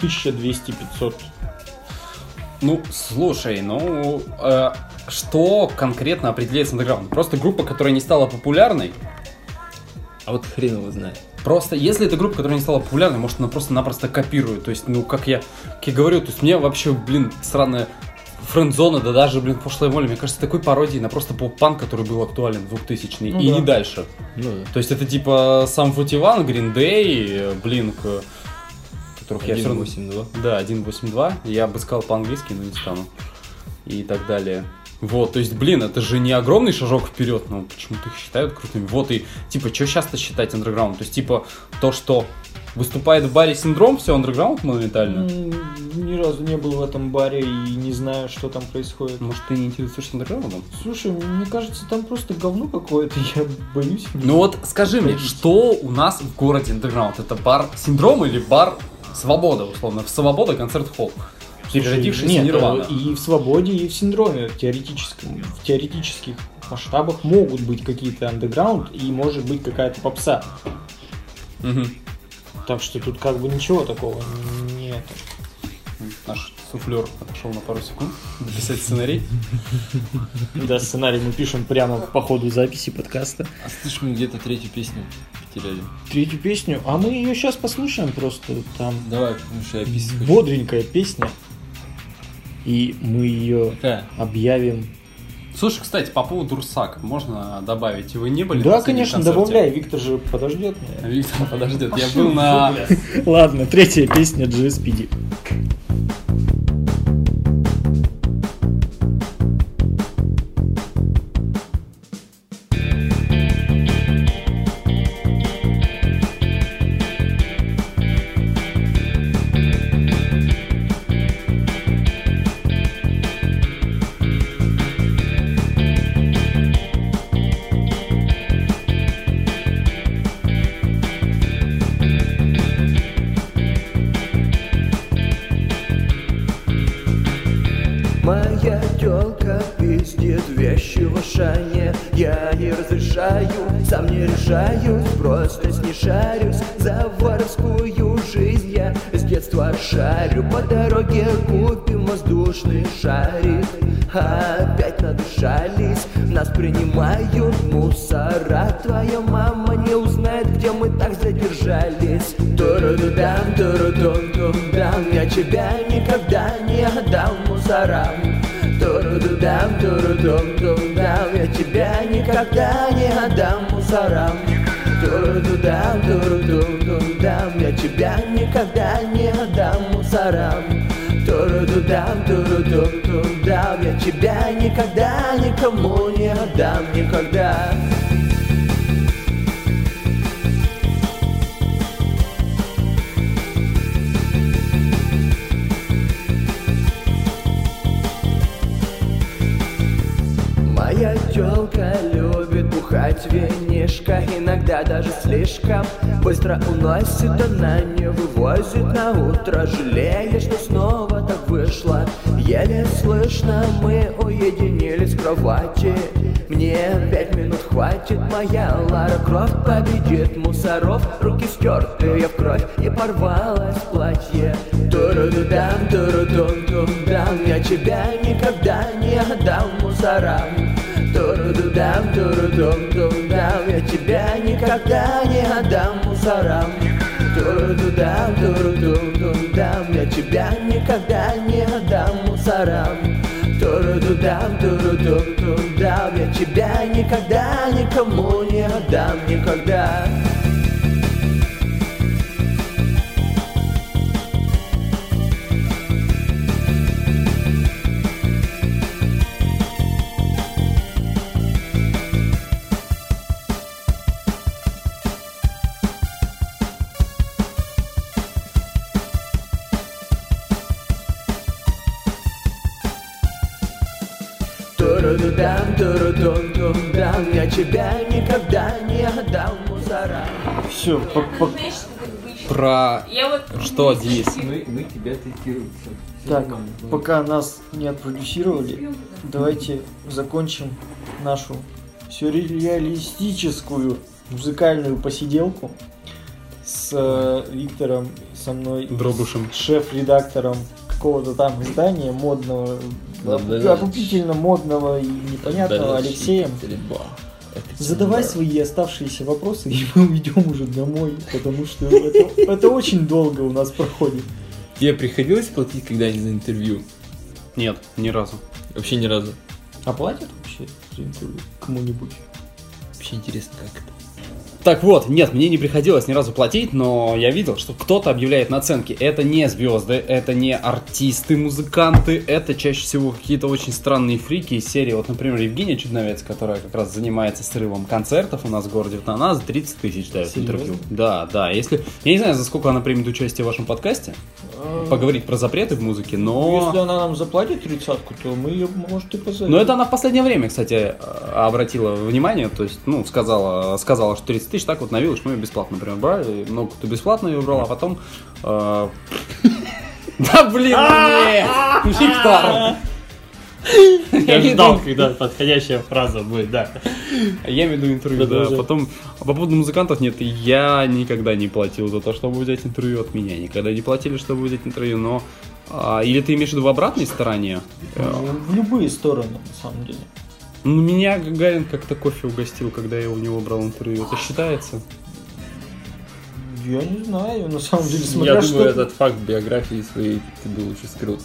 1200-500. Ну, слушай, ну, э, что конкретно определяется андеграунд? Просто группа, которая не стала популярной. А вот хрен его знает. Просто, если это группа, которая не стала популярной, может, она просто-напросто копирует. То есть, ну, как я, как я говорю, то есть, мне вообще, блин, странная френдзона, да даже, блин, пошлая воля, мне кажется, такой пародией на просто поп-панк, который был актуален в 2000-е, Ну и да. не дальше. Ну да. То есть, это типа сам Футиван, Green Day, Блинк, э, которых я все равно... 1.8.2. Да, 1.8.2. Я бы сказал по-английски, но не стану. И так далее. Вот, то есть, блин, это же не огромный шажок вперед, но почему-то их считают крутыми. Вот и, типа, что сейчас-то считать андерграунд? То есть, типа, то, что выступает в баре синдром, все андерграунд моментально. Ни разу не был в этом баре и не знаю, что там происходит. Может, ты не интересуешься андерграундом? Слушай, мне кажется, там просто говно какое-то, я боюсь. Ну вот, скажи мне, что у нас в городе андерграунд? Это бар синдром или бар свобода, условно? В свобода концерт-холл. Переродившийся Нет, Нирвана. э, и в свободе, и в синдроме в теоретическом, в теоретических масштабах могут быть какие-то андеграунд и может быть какая-то попса. Мгм. Так что тут как бы ничего такого нет. Наш суфлер отошел на пару секунд дописать сценарий. Да, сценарий мы пишем прямо по ходу записи подкаста. А слышь, мы где-то третью песню потеряли. Третью песню, а мы ее сейчас послушаем просто. Там Давай, потому что я хочу. бодренькая песня. И мы ее объявим. Слушай, кстати, по поводу Русак, можно добавить? Вы не были Да, конечно, концерте? добавляй. Виктор же подождет меня. Виктор подождет. Я был на... Ладно, третья песня GSPD. Никогда не отдам мусорам. Туру-ду-дам, туру-дум-дум-дам Я тебя никогда не отдам мусорам. Туру-ду-дам, туру-дум-дум-дам Я тебя никогда никому не отдам. Никогда винишко Иногда даже слишком Быстро уносит, она не вывозит на утро Жалея, что снова так вышло. Еле слышно, мы уединились в кровати. Мне пять минут хватит, моя Лара Крофт победит. Мусоров Руки стертые в кровь и порвалось платье. Туру-ду-дам, туру-дум-дум-дам Я тебя никогда не отдам мусорам Туру-ду-дам, туру-дум-дум-дам Я тебя никогда не отдам мусорам. Туру-ду-дам, туру-дум-дум-дам Я тебя никогда не отдам мусорам. Туру-ду-дам, туру-дум-дум-дам Я тебя никогда никому не отдам никогда Все, бы еще- Про... Я вот... Что, Денис? Мы, мы тебя тестируем. так, пока нас не отпродюсировали, давайте закончим нашу сюрреалистическую музыкальную посиделку с э, Виктором, со мной, Дробушем. с шеф-редактором какого-то там издания модного, Да-да-да. опупительно модного и непонятного Алексеем. Задавай свои оставшиеся вопросы, и мы уйдем уже домой, потому что это, это очень долго у нас проходит. Тебе приходилось платить когда-нибудь за интервью? Нет, ни разу. Вообще ни разу. А платят вообще за интервью кому-нибудь? Вообще интересно, как это. Так вот, нет, мне не приходилось ни разу платить, но я видел, что кто-то объявляет наценки. Это не звезды, это не артисты, музыканты, это чаще всего какие-то очень странные фрики из серии. Вот, например, Евгения Чудновец, которая как раз занимается срывом концертов у нас в городе, за 30 тысяч дает Серьезно? интервью. Да, да, если... Я не знаю, за сколько она примет участие в вашем подкасте, поговорить про запреты в музыке, но... Если она нам заплатит тридцатку, то мы ее, может, и позовем. Но это она в последнее время, кстати, э, обратила внимание, то есть, ну, сказала, сказала, что 30 тысяч, так вот на вилочку мы ее бесплатно, например, брали, много кто бесплатно ее брал, а потом... э, Да блин, ну нет! Виктор! Я ждал, когда подходящая фраза будет, да. Я имею в виду интервью, да. Потом, по поводу музыкантов, нет, я никогда не платил за то, чтобы взять интервью от меня. Никогда не платили, чтобы взять интервью, но... а, или ты имеешь в виду в обратной стороне? Ну, В любые стороны, на самом деле. Ну, меня Гагарин как-то кофе угостил, когда я у него брал интервью. Это считается? Я не знаю, на самом деле, смотря, Я что, думаю, этот факт биографии своей ты бы лучше скрыл.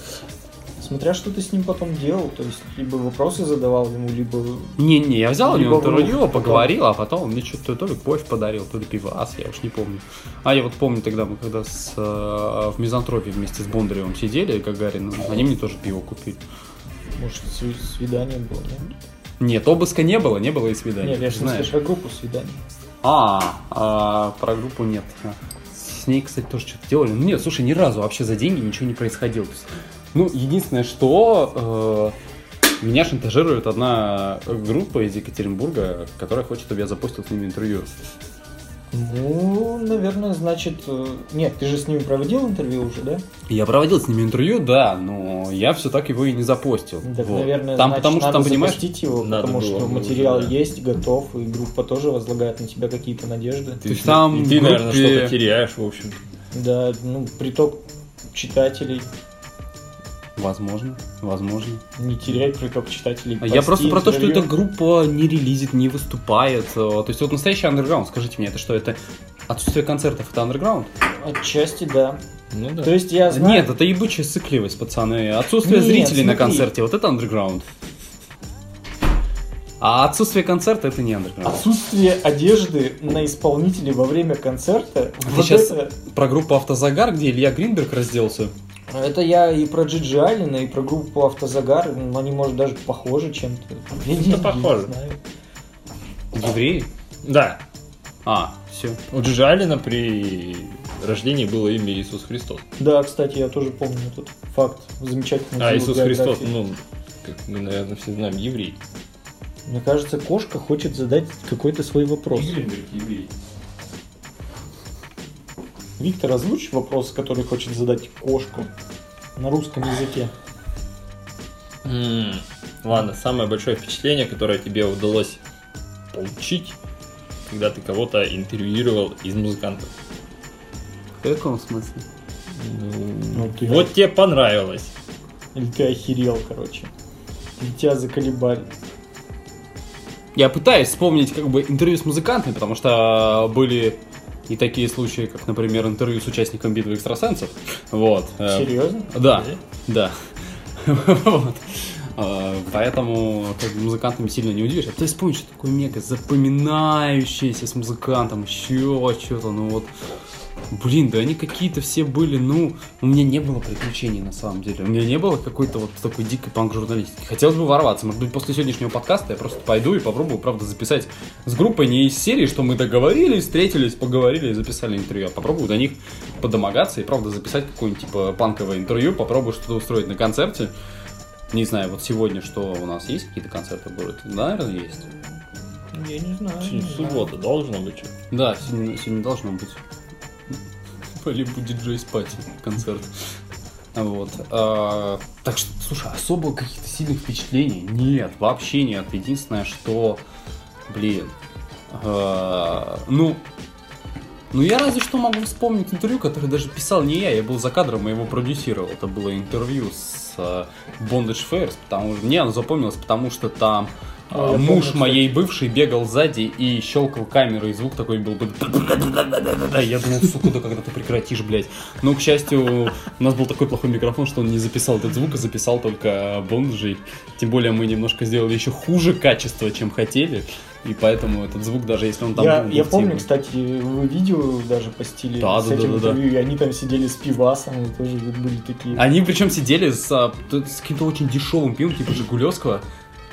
смотря что ты с ним потом делал. То есть, либо вопросы задавал ему, либо... Не-не, я взял у него Либо интервью, поговорил, а потом он мне что-то то ли кофе подарил, то ли пивас, я уж не помню. А я вот помню тогда мы когда с, э, в Мизантропе вместе с Бондаревым сидели, Гагарин, они мне тоже пиво купили. Может, сви- свидание было, нет? Нет, обыска не было, не было и свидания. Нет, я же знаешь. про группу свиданий. А, а, про группу нет. С ней, кстати, тоже что-то делали. Ну нет, слушай, ни разу вообще за деньги ничего не происходило. Есть, ну, единственное, что э, меня шантажирует одна группа из Екатеринбурга, которая хочет, чтобы я запустил с ними интервью. Ну, наверное, значит... э, Нет, ты же с ними проводил интервью уже, да? Я проводил с ними интервью, да, но я все так его и не запостил. Так, Вот. наверное, там, значит, потому что надо там, понимаешь, запустить его, Надо потому было что материал уже, да. есть, готов, и группа тоже возлагает на тебя какие-то надежды. Ты, есть там и ты, в наверное, группе- что-то теряешь, в общем. Да, ну, приток читателей. Возможно, возможно. Не терять приток читателей. А Я просто про то, что эта группа не релизит, не выступает. э, То есть вот настоящий андерграунд, скажите мне, это что, это отсутствие концертов, это андерграунд? Отчасти, да. Ну да. То есть я знаю... Нет, это ебучая сыкливость, пацаны. Отсутствие Нет, зрителей на смотри. концерте, вот это андерграунд. А отсутствие концерта это не андерграунд. Отсутствие одежды на исполнителе во время концерта. Ты вот сейчас это, про группу Автозагар, где Илья Гринберг разделся. Это я и про Джиджи Алина, и про группу Автозагар. ну, Они, может, даже похожи чем-то. Я не- Это похоже. не знаю. Евреи? Да. А, все. У Джиджи Аллена при рождении было имя Иисус Христос. Да, кстати, я тоже помню этот факт. Замечательный. А Иисус Христос, ну, как мы, наверное, все знаем, еврей. Мне кажется, кошка хочет задать какой-то свой вопрос. еврей. Виктор, озвучь вопрос, который хочет задать кошку на русском языке. М, Ладно, самое большое впечатление, которое тебе удалось получить, когда ты кого-то интервьюировал из музыкантов. В каком смысле? Ну, ты- Вот тебе понравилось. Или ты охерел, короче. Или тебя заколебали. Я пытаюсь вспомнить как бы интервью с музыкантами, потому что были и такие случаи, как, например, интервью с участником битвы экстрасенсов. Вот. Э, Серьезно? Да, да. Вот. А, Поэтому как бы, музыкантами сильно не удивишь. А ты вспомнишь, что такое мега запоминающееся с музыкантом, еще что-то, ну вот. Блин, да они какие-то все были, ну, у меня не было приключений на самом деле. У меня не было какой-то вот такой дикой панк-журналистики. Хотелось бы ворваться. Может быть, после сегодняшнего подкаста я просто пойду и попробую, правда, записать с группой не из серии, что мы договорились, встретились, поговорили и записали интервью. А попробую до них подомогаться и, правда, записать какое-нибудь, типа, панковое интервью, попробую что-то устроить на концерте. Не знаю, вот сегодня что у нас есть какие-то концерты будут? Да, наверное, есть. Я не знаю. не Сегодня знаю. суббота, должно быть Да, сегодня, сегодня должно быть. Либо диджей спать концерт. Вот. а, так что, слушай, особо каких-то сильных впечатлений нет, вообще нет. Единственное, что Блин. А, Ну, ну я разве что могу вспомнить интервью, которое даже писал не я, я был за кадром и его продюсировал. Это было интервью с э, Bondage Fairs, потому что мне оно запомнилось, потому что там А, я муж помню, моей бывшей бегал сзади и щелкал камеру, и звук такой был. Да, я думал, сука, да когда ты прекратишь, блядь. Но, к счастью, у нас был такой плохой микрофон, что он не записал этот звук, а записал только Бонджей. Тем более мы немножко сделали еще хуже качество, чем хотели. И поэтому этот звук, даже если он там Я, был я помню, кстати, вы видео даже постили Да, с да, этим да, да, да. интервью, и они там сидели с пивасом, и тоже были такие. Они причем сидели с, а, с каким-то очень дешевым пивом, типа Жигулевского.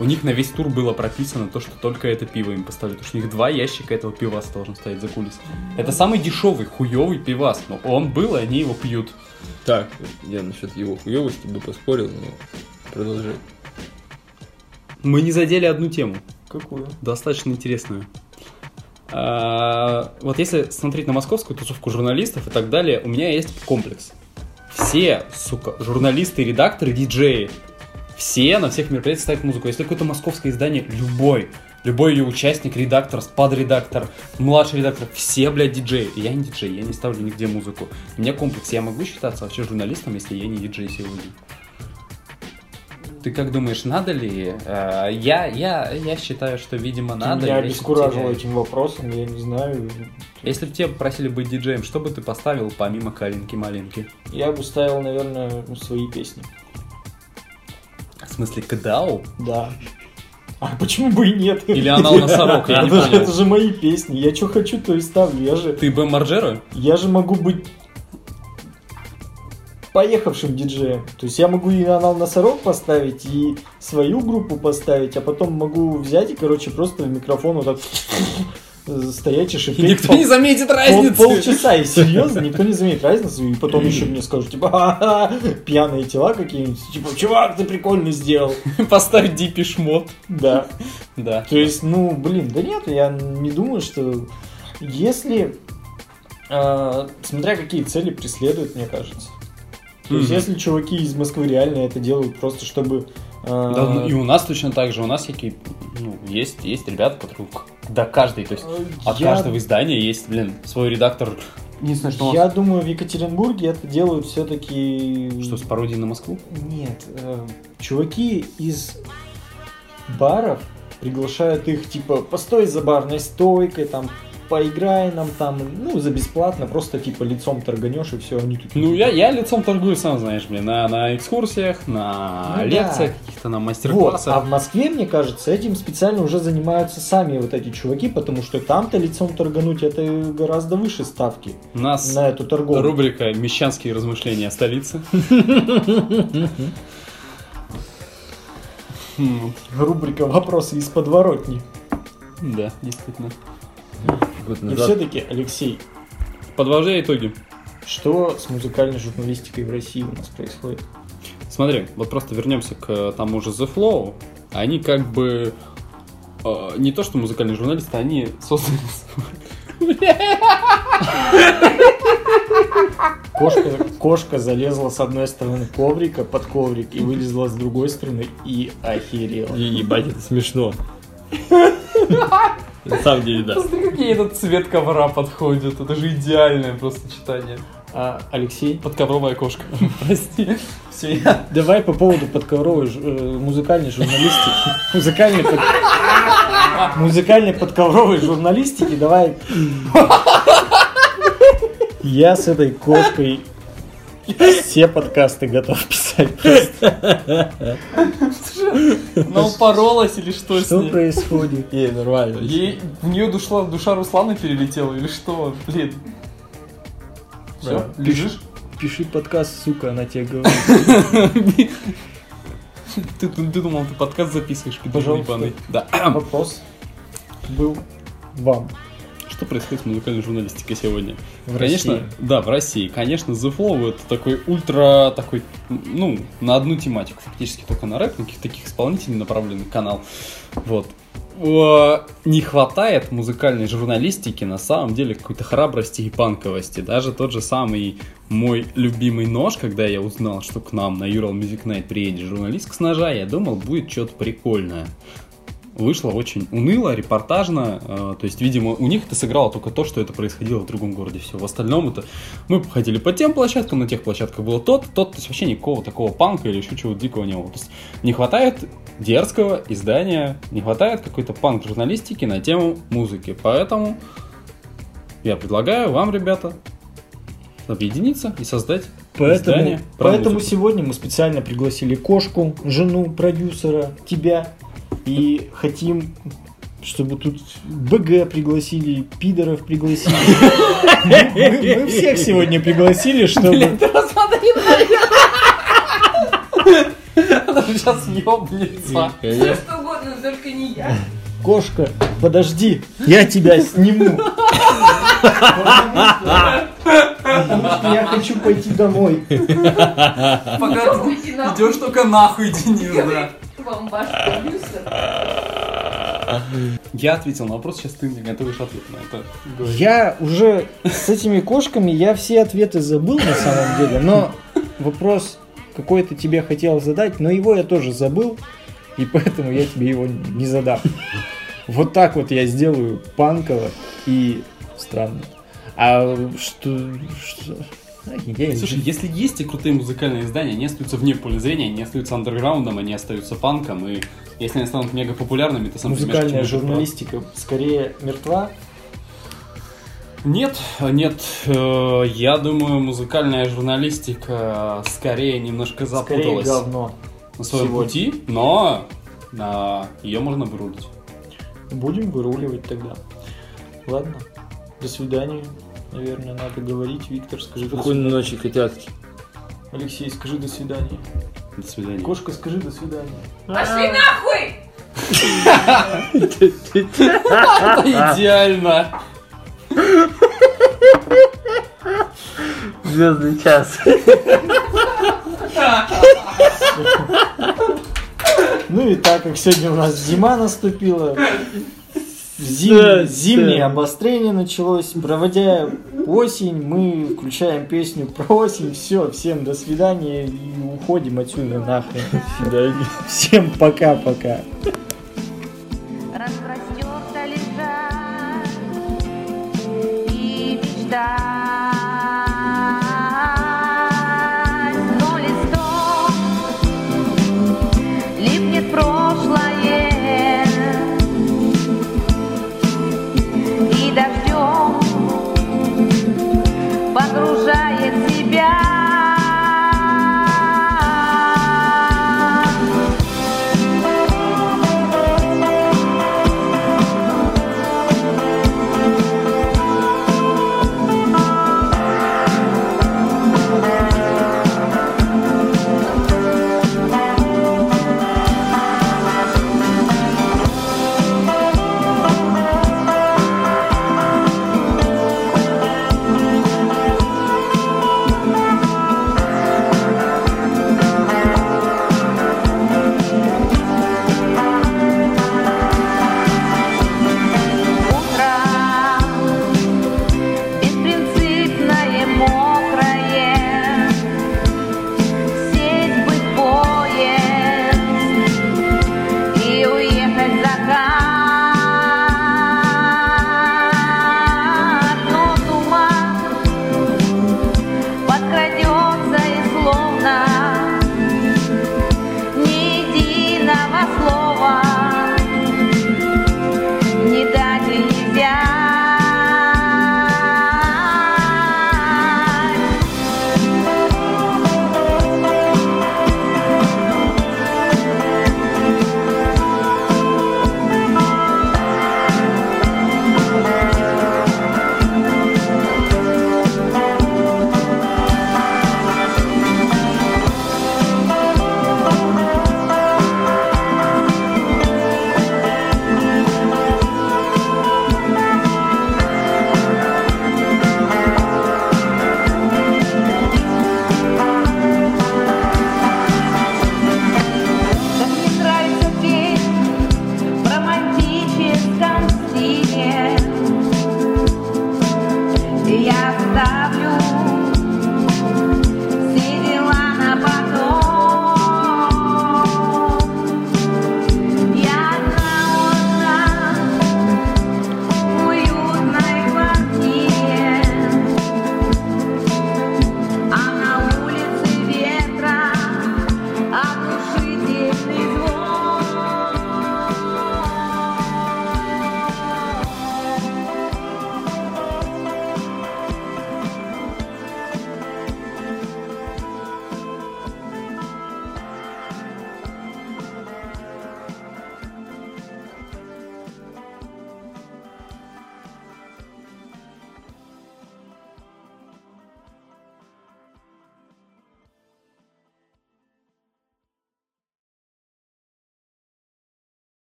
У них на весь тур было прописано то, что только это пиво им поставили. Потому что у них два ящика этого пиваса должен стоять за кулисами. Это самый дешевый, хуевый пивас. Но он был, и они его пьют. Так, я насчет его хуевости бы поспорил, но продолжай. Мы не задели одну тему. Какую? достаточно интересную. А, вот если смотреть на московскую тусовку журналистов и так далее, у меня есть комплекс. Все, сука, журналисты, редакторы, диджеи, все на всех мероприятиях ставят музыку. Если какое-то московское издание, любой, любой ее участник, редактор, спад-редактор, младший редактор, все, блядь, диджеи. Я не диджей, я не ставлю нигде музыку. У меня комплекс, я могу считаться вообще журналистом, если я не диджей сегодня. Ты как думаешь, надо ли? Э, Я, я, я считаю, что, видимо, Ты надо. если обескуражил тебе- этим вопросом, я не знаю. Если бы тебя просили быть диджеем, что бы ты поставил помимо Калинки-малинки? Я бы ставил, наверное, свои песни. В смысле, Кадау? Да. А почему бы и нет? Или Анал Носорог, я не это, же- понял. это же мои песни. Я что хочу, то и ставлю. Я же, Ты Бэм Марджера? я же могу быть поехавшим диджеем. То есть я могу и анал носорог поставить, и свою группу поставить, а потом могу взять и, короче, просто в микрофон вот так стоять и шипеть. Никто пол- не заметит пол- разницы. полчаса, и серьезно, никто не заметит разницу, и потом еще мне скажут, типа, «Ха-ха, пьяные тела какие-нибудь, типа, чувак, ты прикольно сделал. Поставить Дипиш Мод. Да. Да. То есть, ну, блин, да нет, я не думаю, что если... э, смотря какие цели преследуют, мне кажется. То есть, если чуваки из Москвы реально это делают просто, чтобы... э, Да, ну, и у нас точно так же. У нас всякие, ну, есть, есть ребята, которые, к- да, каждый, то есть от я- каждого издания есть, блин, свой редактор. Единственное, что Я думаю, в Екатеринбурге это делают все-таки... Что, с пародией на Москву? Нет, э, чуваки из баров приглашают их, типа, постой за барной стойкой, там, поиграй нам там, ну, за бесплатно, просто, типа, лицом торганешь, и все, они такие... Ну, я, я лицом торгую, сам знаешь, блин, на, на экскурсиях, на Ну да. лекциях, каких-то на Вот, мастер-классах. а в Москве, мне кажется, этим специально уже занимаются сами вот эти чуваки, потому что там-то лицом торгануть это гораздо выше ставки У нас на эту торговлю. рубрика «Мещанские размышления о столице». Рубрика «Вопросы из подворотни». Да, действительно. Год И назад все-таки, Алексей, Подвожая итоги. что с музыкальной журналистикой в России у нас происходит? Смотри, вот просто вернемся к тому же The Flow. Они как бы э, не то что музыкальные журналисты, они создали... Кошка, кошка залезла с одной стороны коврика под коврик и вылезла с другой стороны и охерела. И ебать, это смешно. На самом деле, да. Посмотри, какие этот цвет ковра подходит. Это же идеальное просто сочетание. А, Алексей, Подковровая кошка. Прости. Все, я... давай по поводу подковровой ж- э, музыкальной журналистики. Музыкальной, под- музыкальной подковровой журналистики, давай. Я с этой кошкой все подкасты готов писать. просто. Она упоролась или что, Что происходит? Не, нормально. Ей в нее душа, душа Руслана перелетела или что? Блин. Все, лежишь? Пиши подкаст, сука, она тебе говорит. Ты, ты, думал, ты подкаст записываешь, пидор Пожалуйста. ебаный. Да. Вопрос был вам. Что происходит с музыкальной журналистикой сегодня? В Конечно, России. да, в России. Конечно, The Flow это такой ультра, такой, ну, на одну тематику, фактически только на рэп, на каких-то таких исполнителей направленный канал. Вот. Не хватает музыкальной журналистики на самом деле какой-то храбрости и панковости. Даже тот же самый мой любимый нож, когда я узнал, что к нам на Ural Music Night приедет журналист с ножа, я думал, будет что-то прикольное. Вышло очень уныло, репортажно. э, То есть, видимо, у них это сыграло только то, что это происходило в другом городе. Все. В остальном это мы ходили по тем площадкам, на тех площадках было тот, тот, то есть вообще никакого такого панка или еще чего-то дикого не было. То есть не хватает дерзкого издания, не хватает какой-то панк-журналистики на тему музыки. Поэтому я предлагаю вам, ребята, объединиться и создать Поэтому, поэтому музыку. сегодня мы специально пригласили кошку, жену продюсера, тебя. И хотим, чтобы тут БГ пригласили, пидоров пригласили. Мы, всех сегодня пригласили, чтобы... Она сейчас ёбнется. Все что угодно, но только не я. Кошка, подожди, я тебя сниму. Потому что я хочу пойти домой. Пока идешь только нахуй, Денис, да. Вам ваш продюсер. Я ответил на вопрос, сейчас ты мне готовишь ответ на это. Говори. Я уже с этими кошками, я все ответы забыл на самом деле, но вопрос какой-то тебе хотел задать, но его я тоже забыл, и поэтому я тебе его не задам. Вот так вот я сделаю панково и странно. А что... что... Я Слушай, если есть и крутые музыкальные издания, они остаются вне поля зрения, они остаются андерграундом, они остаются панком, и если они станут мега популярными, ты сам Музыкальная журналистика скорее мертва. прав. Нет, нет, э, я думаю, музыкальная журналистика скорее немножко Скорее запуталась говно. на своем сегодня. пути, но ее можно вырулить. Будем выруливать тогда. Ладно. До свидания. Наверное, надо говорить. Виктор, скажи до Спокойной ночи, котятки. Алексей, скажи до свидания. До свидания. Кошка, скажи до свидания. Пошли нахуй! Идеально! Звездный час. Ну и так как сегодня у нас зима наступила, Зим... Э, да, зимнее да. обострение началось. Проводя осень, мы включаем песню про осень. Все, всем до свидания и уходим отсюда нахрен. Да. Всем пока-пока. Распростерся лежа и мечта.